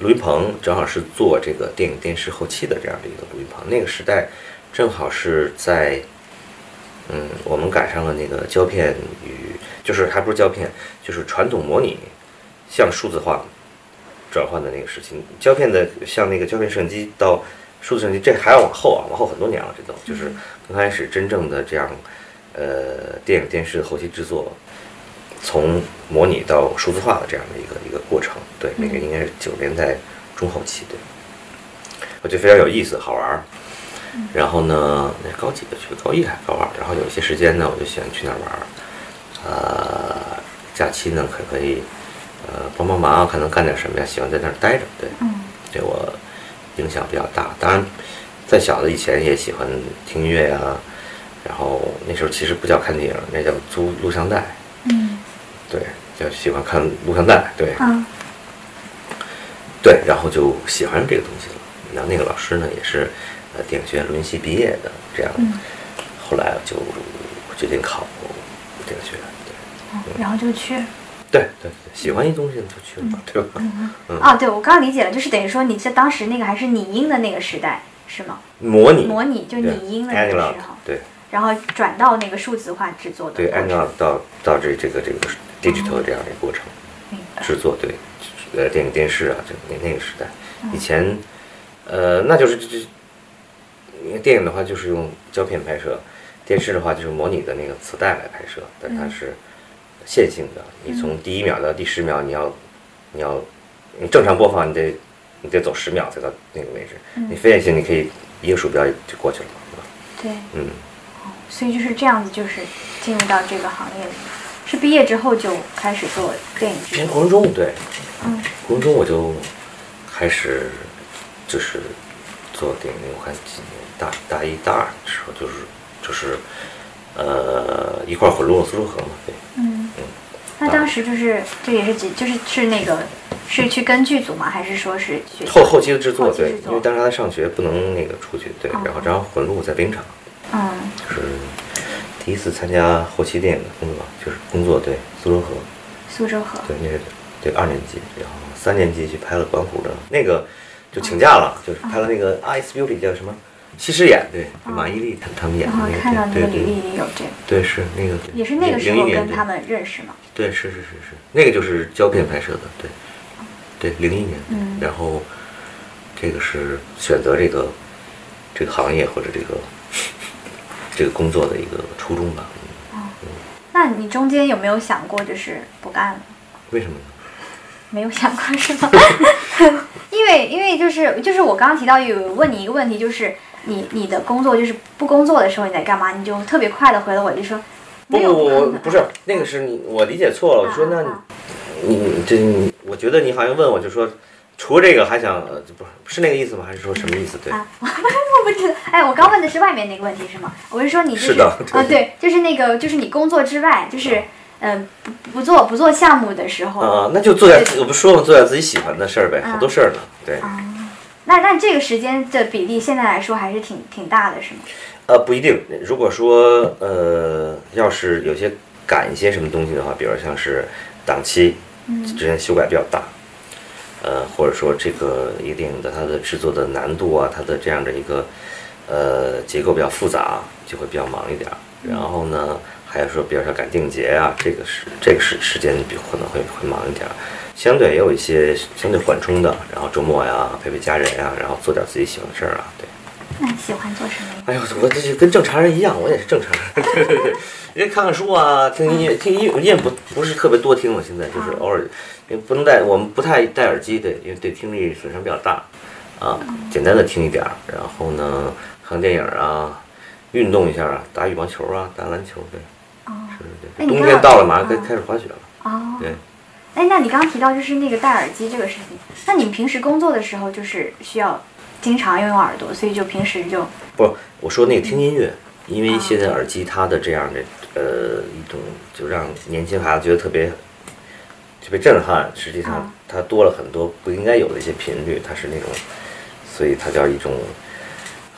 录音棚，正好是做这个电影电视后期的这样的一个录音棚。那个时代正好是在嗯，我们赶上了那个胶片与就是还不是胶片，就是传统模拟向数字化转换的那个时期。胶片的像那个胶片摄影机到数字摄影机，这还要往后啊，往后很多年了，这都就是刚开始真正的这样。呃，电影电视后期制作，从模拟到数字化的这样的一个一个过程，对，那个应该是九十年代中后期，对，我觉得非常有意思，好玩儿。然后呢，那高几的去？高一还是高二？然后有一些时间呢，我就喜欢去那儿玩儿。呃，假期呢，可可以呃帮帮忙，看能干点什么呀？喜欢在那儿待着，对，嗯对我影响比较大。当然，再小的以前也喜欢听音乐呀、然后那时候其实不叫看电影，那叫租录像带，嗯对，就喜欢看录像带，对嗯对，然后就喜欢上这个东西了。然后那个老师呢，也是呃电影学院录音系毕业的，这样，嗯后来就决定考电影学院，对然后就去。对对对对，喜欢一东西就去了嘛，对吧？嗯啊，对，我刚刚理解了，就是等于说你在当时那个还是拟音的那个时代，是吗？模拟，模拟就拟音的那个时候，对然后转到那个数字化制作的对过程，analog 到到这这个这个 digital 这样的一个过程。制作，对，呃，电影、电视啊，就那那个时代，嗯以前，呃，那就是这这，因为电影的话就是用胶片拍摄，电视的话就是模拟的那个磁带来拍摄，但它嗯是线性的，你从第一秒到第十秒，你要你要你正常播放，你得你得走十秒才到那个位置，嗯你非线性，你可以一个鼠标就过去了嘛，对吧？对，嗯，所以就是这样子，就是进入到这个行业里。是毕业之后就开始做电影制念作，高中对，嗯。高中我就开始就是做电影，我看几年大大一大二的时候就是就是呃一块儿混入了苏州河嘛，对。嗯。嗯，那当时就是这也是几就是是那个是去跟剧组吗？还是说是学校后后期的制作，对因为当时他在上学，不能那个出去，对，哦。然后正好混入在冰场，嗯。就是第一次参加后期电影的工作，就是工作对苏州河，苏州河。对，那是对二年级，然后三年级去拍了管虎的那个，就请假了，就是拍了那个《Ice Beauty》叫什么？西施演，对，马伊琍他他们演的那个，然后看到那对对对个履历里有这个，对，是那个，也是那个时候跟他们认识嘛。对，是是是是，那个就是胶片拍摄的，对，对，零一年，嗯。然后这个是选择这个这个行业或者这个这个工作的一个初衷吧。嗯那你中间有没有想过就是不干了？为什么呢？没有想过是吗？因为因为就是就是我刚刚提到有问你一个问题，就是你你的工作就是不工作的时候你在干嘛？你就特别快的回了我，就说不不不，不是那个是你我理解错了。我说那啊你你这你，我觉得你好像问我就说，除了这个还想呃不是是那个意思吗？还是说什么意思？对，啊，我不知道。哎，我刚问的是外面那个问题是吗？我是说你就是的啊，对，就是那个就是你工作之外，就是嗯、不不做不做项目的时候，啊，那就做点我不说嘛，做点自己喜欢的事儿呗，嗯好多事儿呢。对，那那这个时间的比例现在来说还是挺挺大的，是吗？呃，不一定。如果说呃，要是有些赶一些什么东西的话，比如像是档期之前修改比较大，呃，或者说这个一个电影的它的制作的难度啊，它的这样的一个呃结构比较复杂，就会比较忙一点儿。然后呢，还有说比如说赶定节啊，这个是这个是时间比可能会会忙一点儿。相对也有一些相对缓冲的，然后周末呀陪陪家人呀，然后做点自己喜欢的事儿啊，对。那你喜欢做什么呀？哎呦，我这就跟正常人一样，我也是正常人。对对对，因为看看书啊，听音乐，听音乐音乐不不是特别多听了，现在就是偶尔，因为不能戴，我们不太戴耳机，对，因为对听力损伤比较大，啊，简单的听一点儿，然后呢，看电影啊，运动一下啊，打羽毛球啊，打篮球，对，哦是对对。冬天到了，马上该啊开始滑雪了，哦，对。哎，那你刚刚提到就是那个戴耳机这个事情，那你们平时工作的时候就是需要经常要用耳朵，所以就平时就不，我说那个听音乐，因为现在耳机它的这样的呃一种，就让年轻孩子觉得特别特别震撼。实际上啊，它多了很多不应该有的一些频率，它是那种，所以它叫一种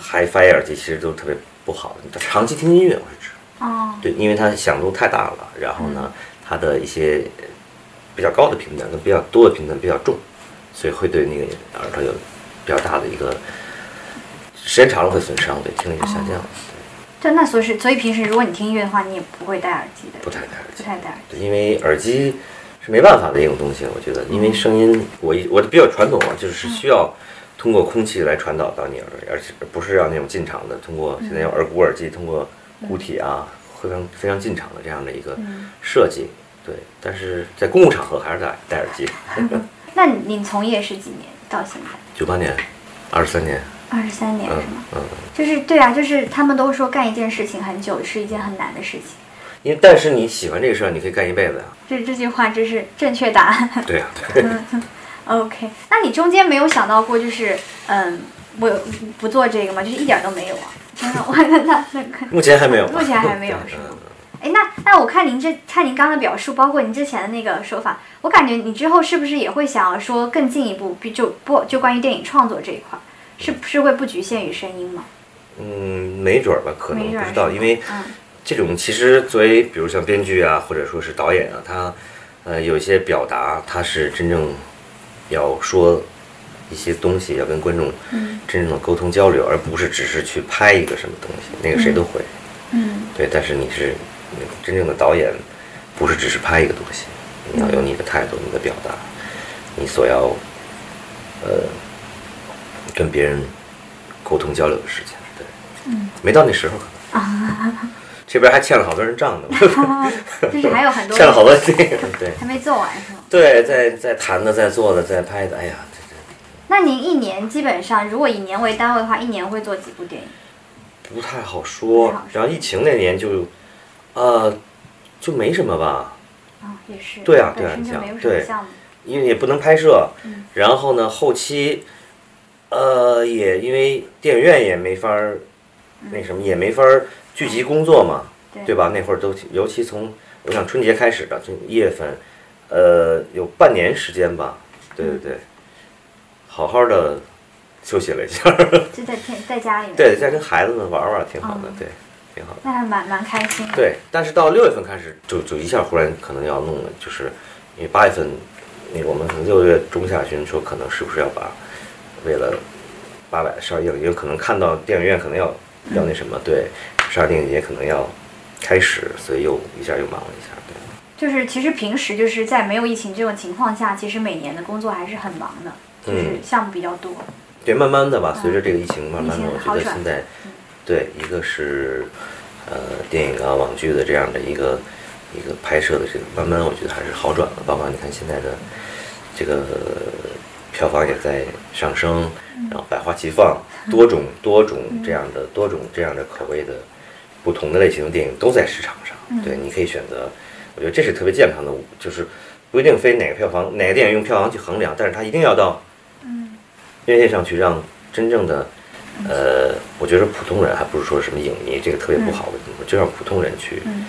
HiFi 耳机，其实都特别不好的。长期听音乐，我是指哦，对，因为它响度太大了，然后呢，它的一些比较高的频段跟比较多的频段比较重，所以会对那个耳朵有比较大的一个时间长了会损伤，对听力就下降了。对，那所以是所以平时如果你听音乐的话，你也不会戴耳机的，不太戴耳机，不太戴耳机。对因为耳机是没办法的一种东西，我觉得，因为声音，我一我比较传统啊，就是需要通过空气来传导到你耳朵里，而且不是要那种进场的，通过现在有耳骨耳机，通过固体啊，非常非常进场的这样的一个设计，对，但是在公共场合还是戴戴耳机。那你你从业是几年到现在？九八年，二十三年，二十三年嗯是吗？嗯，就是对啊，就是他们都说干一件事情很久是一件很难的事情。因为但是你喜欢这个事儿，你可以干一辈子呀。这这句话真是正确答案。对呀、对。OK，那你中间没有想到过，就是嗯，我不做这个吗？就是一点儿都没有啊！我那那那可目前还没有，目前还没有是吗嗯哎，那那我看您这看您刚刚的表述，包括您之前的那个说法，我感觉你之后是不是也会想要说更进一步，比就不就关于电影创作这一块儿，是不是会不局限于声音吗？嗯，没准儿吧，可能不知道，因为嗯这种其实作为比如像编剧啊，或者说是导演啊，他呃有一些表达，他是真正要说一些东西，要跟观众嗯真正的沟通交流，而不是只是去拍一个什么东西，那个谁都会。嗯对，但是你是真正的导演，不是只是拍一个东西，你要有你的态度、你的表达，你所要呃跟别人沟通交流的事情。对，嗯没到那时候。这边还欠了好多人账呢，就是还有很多 欠了好多电影，对还没做完是吗？对，在在谈的，在做的，在拍的，哎呀，这这那您一年基本上，如果以年为单位的话，一年会做几部电影？不太好说好说。然后疫情那年就，呃，就没什么吧，啊、也是。对啊对啊对。因为也不能拍摄，嗯然后呢，后期，呃，也因为电影院也没法儿那什么也没法儿聚集工作嘛，对对吧？那会儿都尤其从我想春节开始的，这一月份，呃，有半年时间吧，对对对，好好的休息了一下，就在天在家里面。对，在跟孩子们玩玩挺好的嗯，对，挺好的。那还蛮蛮开心的。对，但是到六月份开始，就就一下忽然可能要弄了，就是因为八月份，那我们可能六月中下旬说可能是不是要把为了八百上映，也有可能看到电影院可能要要那什么，对，十二电影节可能要开始，所以又一下又忙了一下，对。就是其实平时就是在没有疫情这种情况下，其实每年的工作还是很忙的，就是嗯项目比较多。对，慢慢的吧，随着这个疫情慢慢的，我觉得现在嗯，对，一个是呃电影啊、网剧的这样的一个一个拍摄的这个，慢慢我觉得还是好转了。包括你看现在的这个票房也在上升，百花齐放，多种多种这样的多种这样的口味的不同的类型的电影都在市场上。嗯对，你可以选择，我觉得这是特别健康的，就是不一定非哪个票房哪个电影用票房去衡量，但是它一定要到嗯院线上去让真正的，呃，我觉得普通人还不是说什么影迷，这个特别不好的，就让普通人去、嗯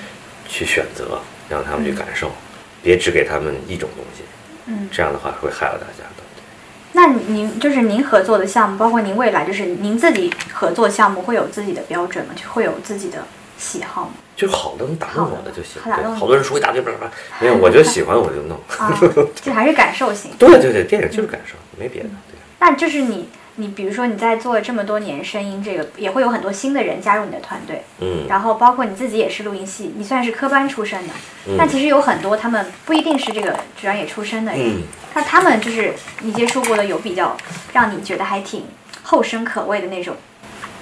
去选择，让他们去感受，别只给他们一种东西，嗯。这样的话会害了大家的。那您就是您合作的项目，包括您未来就是您自己合作项目，会有自己的标准吗？就会有自己的喜好吗？就是好的能打动我的就行，对，好多人说一大堆，不是不是，没有，我觉得喜欢我就弄。啊，就还是感受型。对对对，电影就是感受，没别的。对，那就是你，你比如说你在做这么多年声音，这个也会有很多新的人加入你的团队，嗯。然后包括你自己也是录音系，你算是科班出身的，嗯。但其实有很多他们不一定是这个专业出身的人，嗯，那他们就是你接触过的有比较让你觉得还挺后生可畏的那种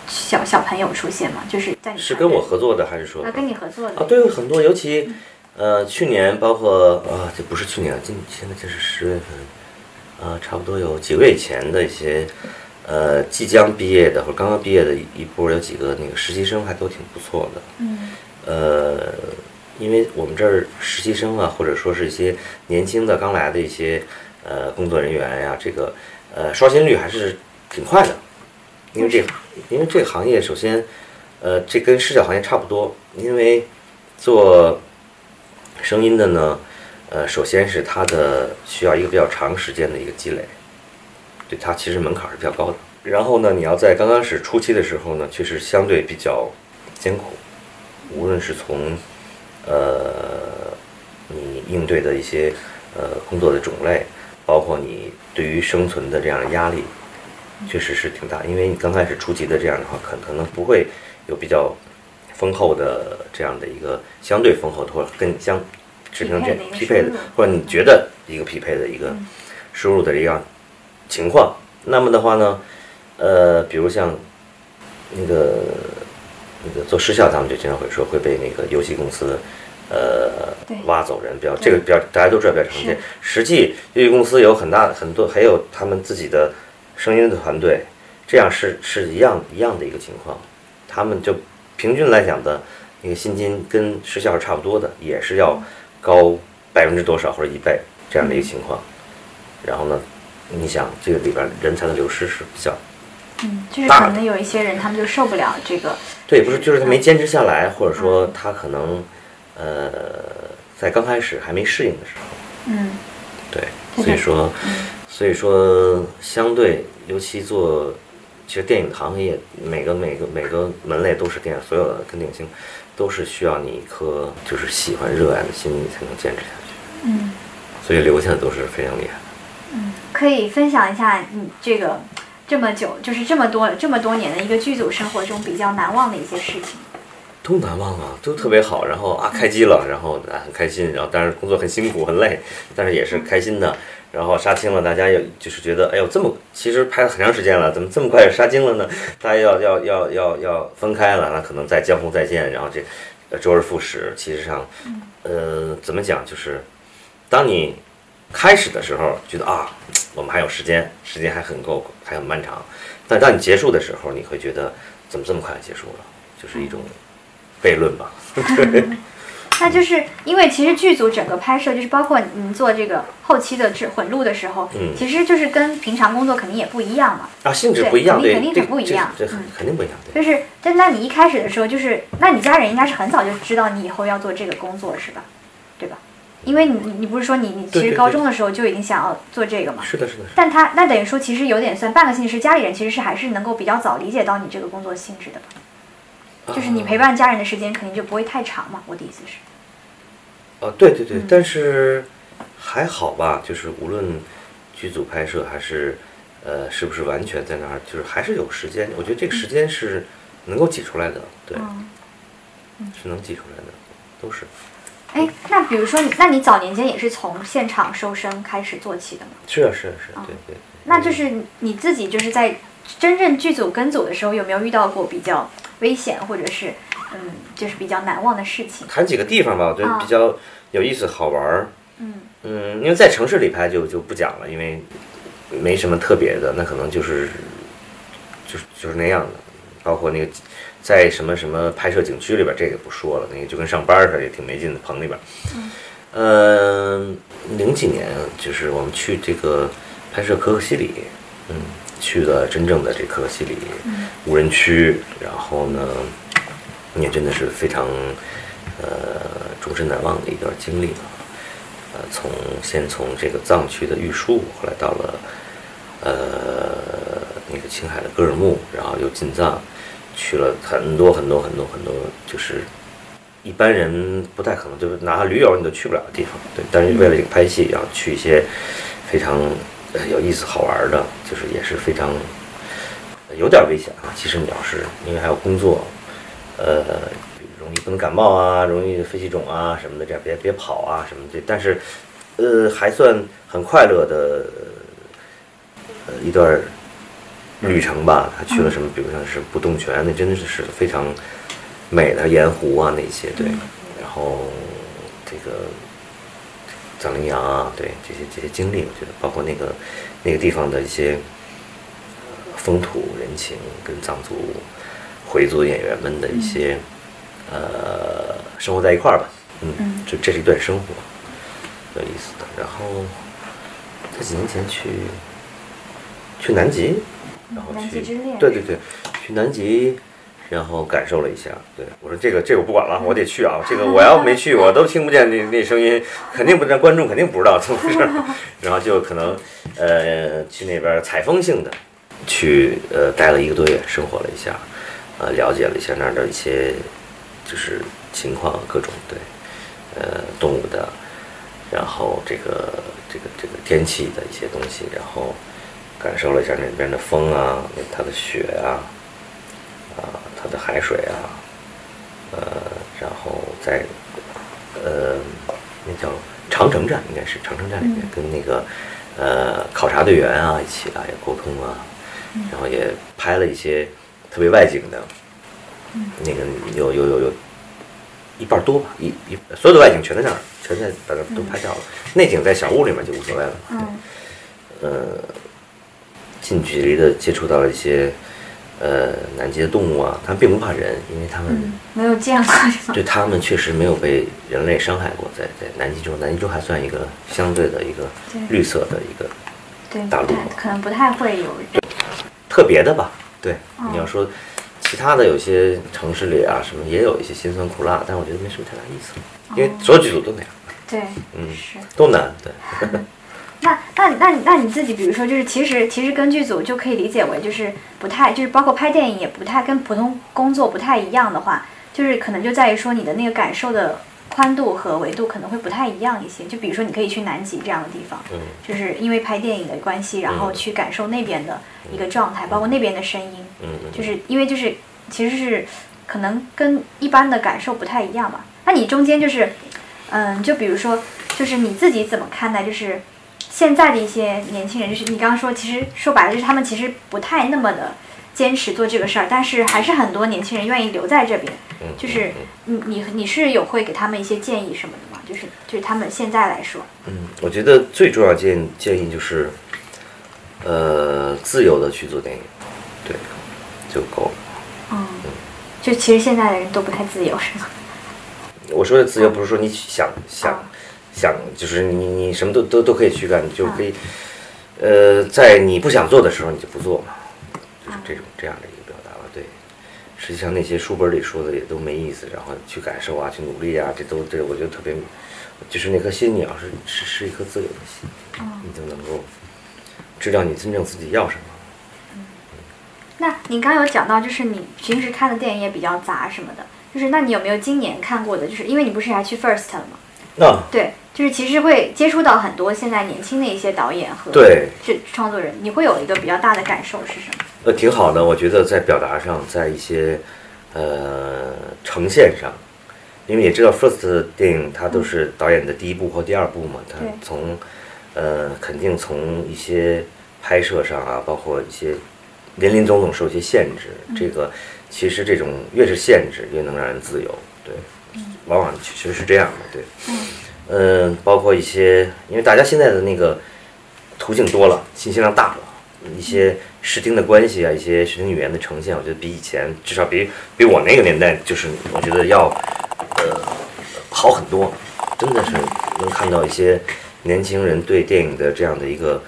小小朋友出现吗？就是在你是跟我合作的还是说啊，跟你合作的啊，对，很多，尤其呃，去年包括啊，这不是去年，今现在这是十月份，啊，差不多有几个月以前的一些呃即将毕业的或者刚刚毕业的一一波，有几个那个实习生还都挺不错的。嗯呃，因为我们这儿实习生啊，或者说是一些年轻的刚来的一些呃工作人员呀、这个呃刷新率还是挺快的。因为这，因为这个行业首先，呃，这跟视角行业差不多，因为做声音的呢，呃，首先是它的需要一个比较长时间的一个积累，对它其实门槛是比较高的。然后呢，你要在刚开始初期的时候呢，确实相对比较艰苦，无论是从呃你应对的一些呃工作的种类，包括你对于生存的这样的压力，确实是挺大。因为你刚开始初级的这样的话，可可能不会有比较丰厚的这样的一个相对丰厚的或者更相持平这匹配的一个匹配的，或者你觉得一个匹配的一个收入的一样情况。那么的话呢，呃，比如像那个那个做失效，他们就经常会说会被那个游戏公司呃挖走人，比较这个比较大家都知道比较常见。实际游戏公司有很大很多，还有他们自己的声音的团队，这样是是一样一样的一个情况。他们就平均来讲的那个薪金跟失效是差不多的，也是要高百分之多少或者一倍这样的一个情况。然后呢，你想这个里边人才的流失是比较嗯，就是可能有一些人他们就受不了这个，对，不是，就是他没坚持下来，或者说他可能，呃，在刚开始还没适应的时候，嗯。对，所以说，所以说，相对，尤其做，其实电影行业每个每个每个门类都是电影，所有的跟电影星都是需要你一颗就是喜欢热爱的心，你才能坚持下去，嗯。所以留下的都是非常厉害的。可以分享一下你这个这么久，就是这么多这么多年的一个剧组生活中比较难忘的一些事情。都难忘啊，都特别好。然后啊，开机了，然后啊很开心，然后当然工作很辛苦很累，但是也是开心的。然后杀青了，大家又就是觉得，哎呦，这么其实拍了很长时间了，怎么这么快就杀青了呢？大家要要要要要分开了，那可能在江湖再见，然后这呃周而复始。其实上，呃，怎么讲，就是当你开始的时候觉得啊，我们还有时间，时间还很够，还很漫长。但当你结束的时候，你会觉得怎么这么快结束了？就是一种悖论吧。对，那就是因为其实剧组整个拍摄，就是包括你做这个后期的制混录的时候，嗯其实就是跟平常工作肯定也不一样嘛。啊，性质不一样，对，肯定很不一样这肯定不一样，对。就是，但那你一开始的时候，就是，那你家人应该是很早就知道你以后要做这个工作是吧？对吧？因为你你你不是说你你其实高中的时候就已经想要做这个嘛？是的，是的，但他那等于说，其实有点算半个性质，家里人其实是还是能够比较早理解到你这个工作性质的吧？就是你陪伴家人的时间肯定就不会太长嘛。我的意思是，哦，对对对，嗯但是还好吧，就是无论剧组拍摄还是呃是不是完全在那儿，就是还是有时间。我觉得这个时间是能够挤出来的，对，嗯，是能挤出来的，都是。哎，那比如说你，那你早年间也是从现场收声开始做起的吗？是啊，是啊，是啊，对对。那就是你自己就是在真正剧组跟组的时候，有没有遇到过比较危险或者是嗯，就是比较难忘的事情？谈几个地方吧，我觉得啊比较有意思、好玩儿。嗯嗯，因为在城市里拍就就不讲了，因为没什么特别的，那可能就是就是就是那样的。包括那个在什么什么拍摄景区里边，这个不说了，那个就跟上班似的，也挺没劲的，棚里边。嗯，零几年就是我们去这个拍摄可可西里，嗯，去了真正的这可可西里无人区，然后呢，也真的是非常呃终身难忘的一段经历了。呃，从先从这个藏区的玉树，后来到了呃那个青海的格尔木，然后又进藏，去了很多很多很多很多，就是一般人不太可能，就是哪怕驴友你都去不了的地方。对，但是为了这个拍戏，然后去一些非常有意思好玩的，就是也是非常有点危险啊。其实你要是因为还有工作，呃，容易不能感冒啊，容易肺气肿啊什么的，这样别别跑啊什么的。但是，呃，还算很快乐的呃一段旅程吧。他去了什么，比如像是不动泉，那真的是是非常美的盐湖啊那些，对。然后这个藏羚羊啊，对这些这些经历，我觉得包括那个那个地方的一些呃风土人情，跟藏族回族演员们的一些、呃生活在一块儿吧，嗯，嗯就这是一段生活，有意思的。然后在几年前去去南极，然后南去极对对对，去南极。然后感受了一下，对我说这个这个我不管了，我得去啊！这个我要没去，我都听不见那那声音，肯定不让观众肯定不知道怎么回事儿。然后就可能呃去那边采风性的去呃待了一个多月，生活了一下，呃了解了一下那儿的一些就是情况，各种对呃动物的，然后这个这个这个天气的一些东西，然后感受了一下那边的风啊，那它的雪啊，啊它的海水啊，呃，然后在呃那叫长城站，应该是长城站里面跟那个呃考察队员啊一起啊也沟通啊，然后也拍了一些特别外景的，那个有有有有一半多吧，一一所有的外景全在那儿，全在把它都拍掉了，内景在小屋里面就无所谓了。嗯。呃，近距离的接触到了一些呃南极的动物啊，它们并不怕人，因为它们、嗯，没有见过？对它们确实没有被人类伤害过，在在南极洲，南极洲还算一个相对的一个绿色的一个，大陆可能不太会有特别的吧。对，嗯你要说其他的有些城市里啊什么也有一些辛酸苦辣，但我觉得没什么太大意思，因为所有剧组都那样，对，嗯是。都难。对，那那那你那你自己，比如说，就是其实其实跟剧组就可以理解为就是不太，就是包括拍电影也不太跟普通工作不太一样的话，就是可能就在于说你的那个感受的宽度和维度可能会不太一样一些。就比如说你可以去南极这样的地方，嗯就是因为拍电影的关系，然后嗯去感受那边的一个状态，包括那边的声音，就是因为就是其实是可能跟一般的感受不太一样嘛。那你中间就是，嗯，就比如说，就是你自己怎么看待就是现在的一些年轻人，就是你刚刚说，其实说白了就是他们其实不太那么的坚持做这个事儿，但是还是很多年轻人愿意留在这边。嗯就是你你你是有会给他们一些建议什么的吗？就是就是他们现在来说，嗯，我觉得最重要建建议就是，呃，自由的去做电影，对，就够了。嗯，就其实现在的人都不太自由，是吗？我说的自由不是说你想想啊想，就是你你什么都都都可以去干，你就可以，呃，在你不想做的时候你就不做嘛，就是这种这样的一个表达吧。对，实际上那些书本里说的也都没意思，然后去感受啊，去努力啊，这都这我觉得特别，就是那颗心，你要是是是一颗自由的心，你就能够知道你真正自己要什么。那你刚刚有讲到，就是你平时看的电影也比较杂什么的，就是那你有没有今年看过的？就是因为你不是还去 First 了吗？那对，就是其实会接触到很多现在年轻的一些导演和对。这创作人，你会有一个比较大的感受是什么？呃，挺好的，我觉得在表达上，在一些呃呈现上，因为也知道 First 电影它都是导演的第一部或第二部嘛，它从呃肯定从一些拍摄上啊，包括一些林林总总受一些限制，这个其实这种越是限制，越能让人自由，对，往往其实是这样的，对，嗯、包括一些，因为大家现在的那个途径多了，信息量大了，一些视听的关系啊，一些视听语言的呈现，我觉得比以前至少比比我那个年代，就是我觉得要呃好很多，真的是能看到一些年轻人对电影的这样的一个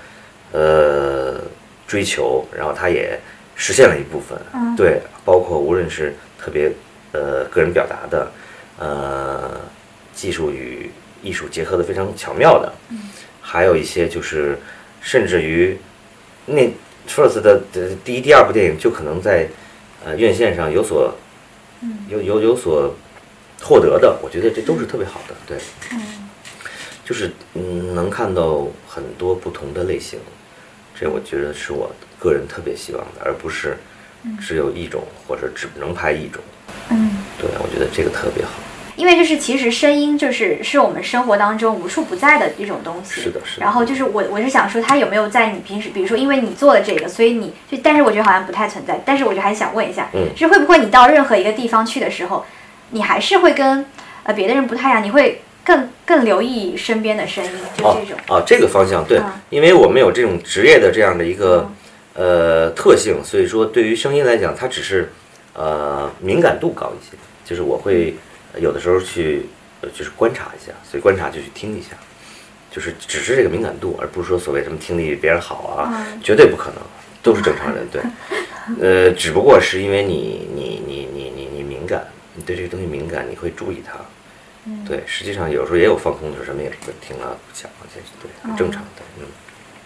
呃追求，然后他也实现了一部分，嗯。对，包括无论是特别呃个人表达的，呃技术与艺术结合的非常巧妙的，还有一些就是甚至于那 First 的的第一、第二部电影就可能在呃院线上有所有有有所获得的，我觉得这都是特别好的，对，就是嗯能看到很多不同的类型，这我觉得是我个人特别希望的，而不是只有一种或者只能拍一种，嗯，对我觉得这个特别好，因为就是其实声音就是是我们生活当中无处不在的一种东西。是的是的然后就是我我是想说，它有没有在你平时，比如说因为你做了这个，所以你就，但是我觉得好像不太存在。但是我就还想问一下，嗯是会不会你到任何一个地方去的时候，你还是会跟呃别的人不太一样，你会更更留意身边的声音，就哦这种。啊，这个方向对嗯，因为我们有这种职业的这样的一个呃特性，所以说对于声音来讲，它只是呃敏感度高一些，就是我会呃有的时候去呃就是观察一下，所以观察就去听一下，就是只是这个敏感度，而不是说所谓什么听力比别人好啊，嗯绝对不可能，都是正常人，对，呃，只不过是因为你你你你你你敏感，你对这个东西敏感，你会注意它。对，实际上有时候也有放空的时候，什么也不听啊、不想啊，这是对，很正常的。嗯，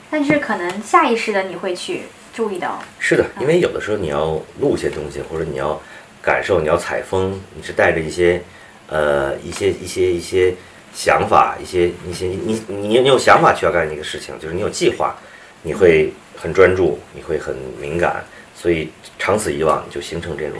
但是可能下意识的你会去注意到，是的，因为有的时候你要录一些东西，或者你要感受，你要采风，你是带着一些呃一些一些一些想法，一些一些你你你有想法去要干一个事情，就是你有计划，你会很专注，你会很敏感，所以长此以往，你就形成这种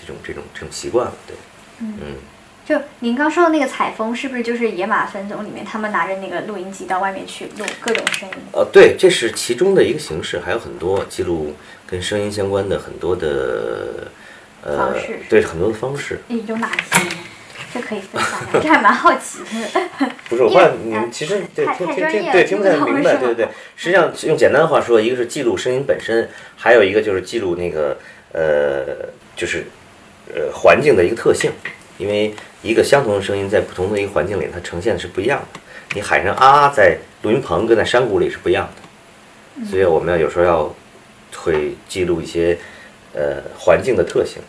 这种这种这种习惯了。对，嗯就您刚说的那个采风，是不是就是《野马分鬃》里面他们拿着那个录音机到外面去录各种声音？呃，对，这是其中的一个形式，还有很多记录跟声音相关的很多的呃方式，对很多的方式。诶有哪些呢？这可以分享一下，这还蛮好奇的。不是，我怕你呃们其实对听听听对听不太明白，对对对。实际上用简单的话说，一个是记录声音本身，还有一个就是记录那个呃，就是呃环境的一个特性。因为一个相同的声音在不同的一个环境里，它呈现的是不一样的。你喊上啊，在录音棚跟在山谷里是不一样的，所以我们要有时候要会记录一些呃环境的特性。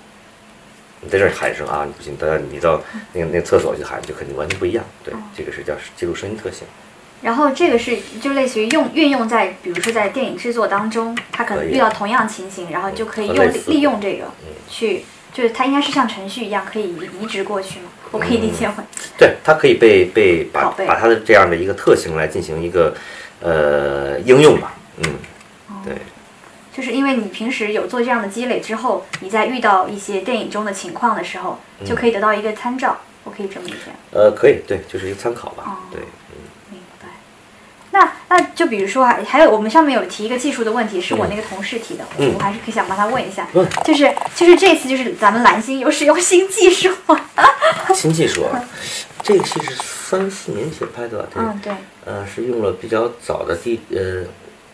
你在这儿喊一声啊，你不行，但你到那个那个厕所去喊，就肯定完全不一样。对，这个是叫记录声音特性。然后这个是就类似于用运用在，比如说在电影制作当中，他可能遇到同样情形，然后就可以用利用这个嗯去，就是它应该是像程序一样可以移移植过去吗？我可以理解为，对，它可以被被把把它的这样的一个特性来进行一个呃应用吧。嗯，对，就是因为你平时有做这样的积累之后，你在遇到一些电影中的情况的时候，嗯就可以得到一个参照。我可以这么理解。呃，可以，对，就是一个参考吧。哦对，嗯。明白。那那就比如说还还有我们上面有提一个技术的问题，是我那个同事提的，嗯我还是可以想帮他问一下，问就是就是这次就是咱们蓝星有使用新技术吗？新技术啊，这个戏是三四年前拍的吧？对，嗯，对，呃，是用了比较早的地呃，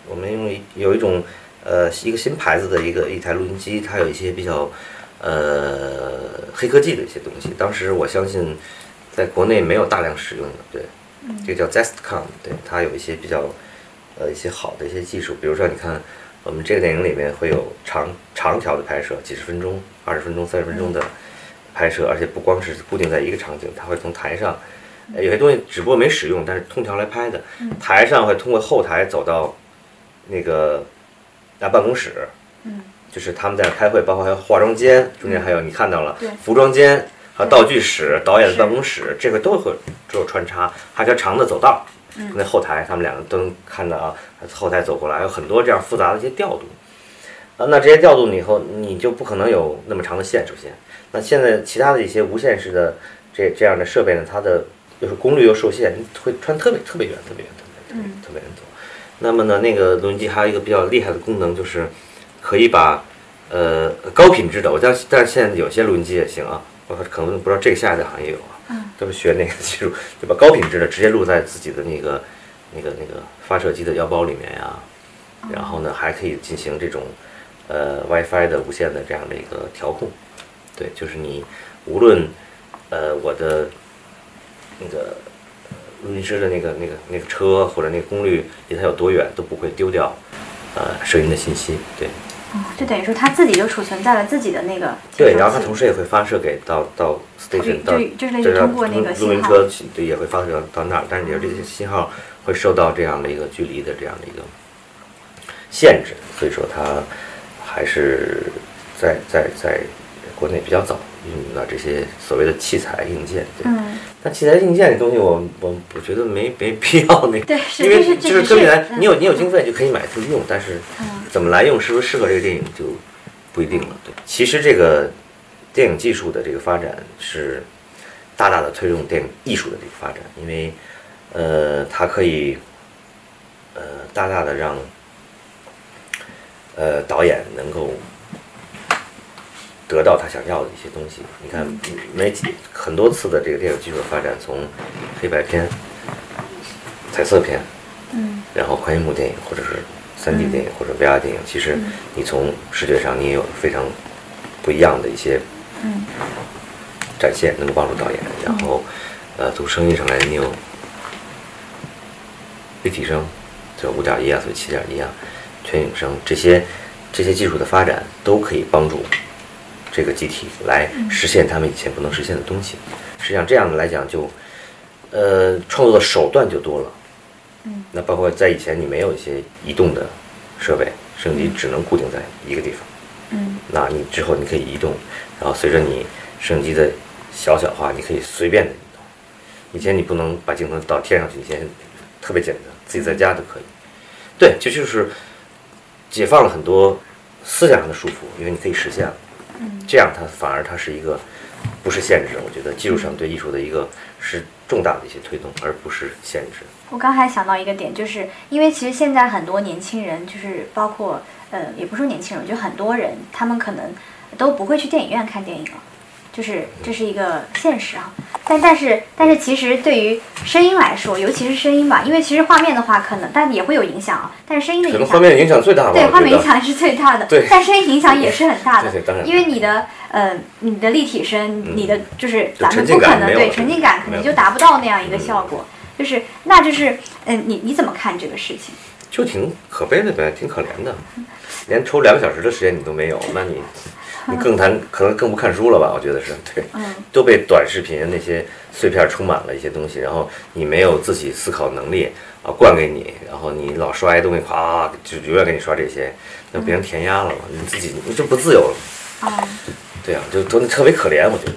我们用有一种呃一个新牌子的一个一台录音机，它有一些比较呃黑科技的一些东西。当时我相信，在国内没有大量使用的，对，这个叫 Zestcom，对，它有一些比较呃一些好的一些技术，比如说你看我们这个电影里面会有长长条的拍摄，几十分钟、二十分钟、三十分钟的拍摄，而且不光是固定在一个场景，它会从台上。呃有些东西只不过没使用，但是通条来拍的，台上会通过后台走到那个啊办公室，嗯，就是他们在开会，包括还有化妆间，中间还有你看到了对服装间和道具室、导演的办公室，这个都会都有穿插，还有条长的走道，嗯那后台他们两个都能看到啊，后台走过来有很多这样复杂的一些调度。啊，那这些调度你以后你就不可能有那么长的线，首先，那现在其他的一些无线式的这这样的设备呢，它的就是功率又受限，会穿特别特别远、特别远、特别远、特别远特别远走。那么呢，那个录音机还有一个比较厉害的功能，就是可以把呃高品质的，我知道，但是现在有些录音机也行啊，我可能不知道这个下一代好像也有啊，嗯。都是学那个技术，就把高品质的直接录在自己的那个那个那个发射机的腰包里面呀，然后呢还可以进行这种呃 WiFi 的无线的这样的一个调控，对，就是你无论呃我的那个呃录音师的那个那个那个车或者那个功率离它有多远都不会丢掉呃声音的信息，对。哦，就等于说它自己就储存在了自己的那个对，然后它同时也会发射给到到 station 到就就是类似这个通过那个录录音车对也会发射到那儿，但是也是这些信号会受到这样的一个距离的这样的一个限制，所以说它还是在在在国内比较早。运用到这些所谓的器材硬件，对。嗯，但器材硬件这东西我，我我觉得没没必要那个，对因为就是这特别难，你有你有经费就可以买就用，但是嗯怎么来用，是不是适合这个电影就不一定了。对，其实这个电影技术的这个发展是大大的推动电影艺术的这个发展，因为呃，它可以呃大大的让呃导演能够得到他想要的一些东西。你看，没几很多次的这个电影技术的发展，从黑白片、彩色片，嗯，然后宽银幕电影，或者是三 D 电影，或者 VR 电影，其实你从视觉上你也有非常不一样的一些嗯。展现，能够帮助导演。然后，呃，从声音上来，你有立体声，就五点一啊，所以七点一啊，全影声这些这些技术的发展，都可以帮助这个机体来实现他们以前不能实现的东西。实际上，这样的来讲就，呃，创作的手段就多了。嗯，那包括在以前你没有一些移动的设备，摄影机只能固定在一个地方。嗯那你之后你可以移动，然后随着你摄影机的小小化，你可以随便的移动。以前你不能把镜头到天上去，以前特别简单，自己在家都可以。对，这就是解放了很多思想上的束缚，因为你可以实现了。嗯这样它反而它是一个不是限制，我觉得技术上对艺术的一个是重大的一些推动，而不是限制。我刚还想到一个点，就是因为其实现在很多年轻人，就是包括呃，也不是说年轻人，就很多人，他们可能都不会去电影院看电影了，就是这是一个现实啊。但但是但是其实对于声音来说，尤其是声音吧，因为其实画面的话可能但也会有影响啊，但是声音的影响可能画面影响最大吧，对，画面影响是最大的，对但声音影响也是很大的，因为你的呃，你的立体声，嗯你的就是咱们不可能对沉浸感可能就达不到那样一个效果，就是那就是嗯、你你怎么看这个事情？就挺可悲的呗，挺可怜的，连抽两个小时的时间你都没有，那你你更谈可能更不看书了吧？我觉得是对，嗯都被短视频那些碎片充满了一些东西，然后你没有自己思考能力啊，灌给你，然后你老刷一东西，咵就永远给你刷这些，那别人填鸭了嘛，你自己你就不自由了，啊、对啊，就都特别可怜，我觉得。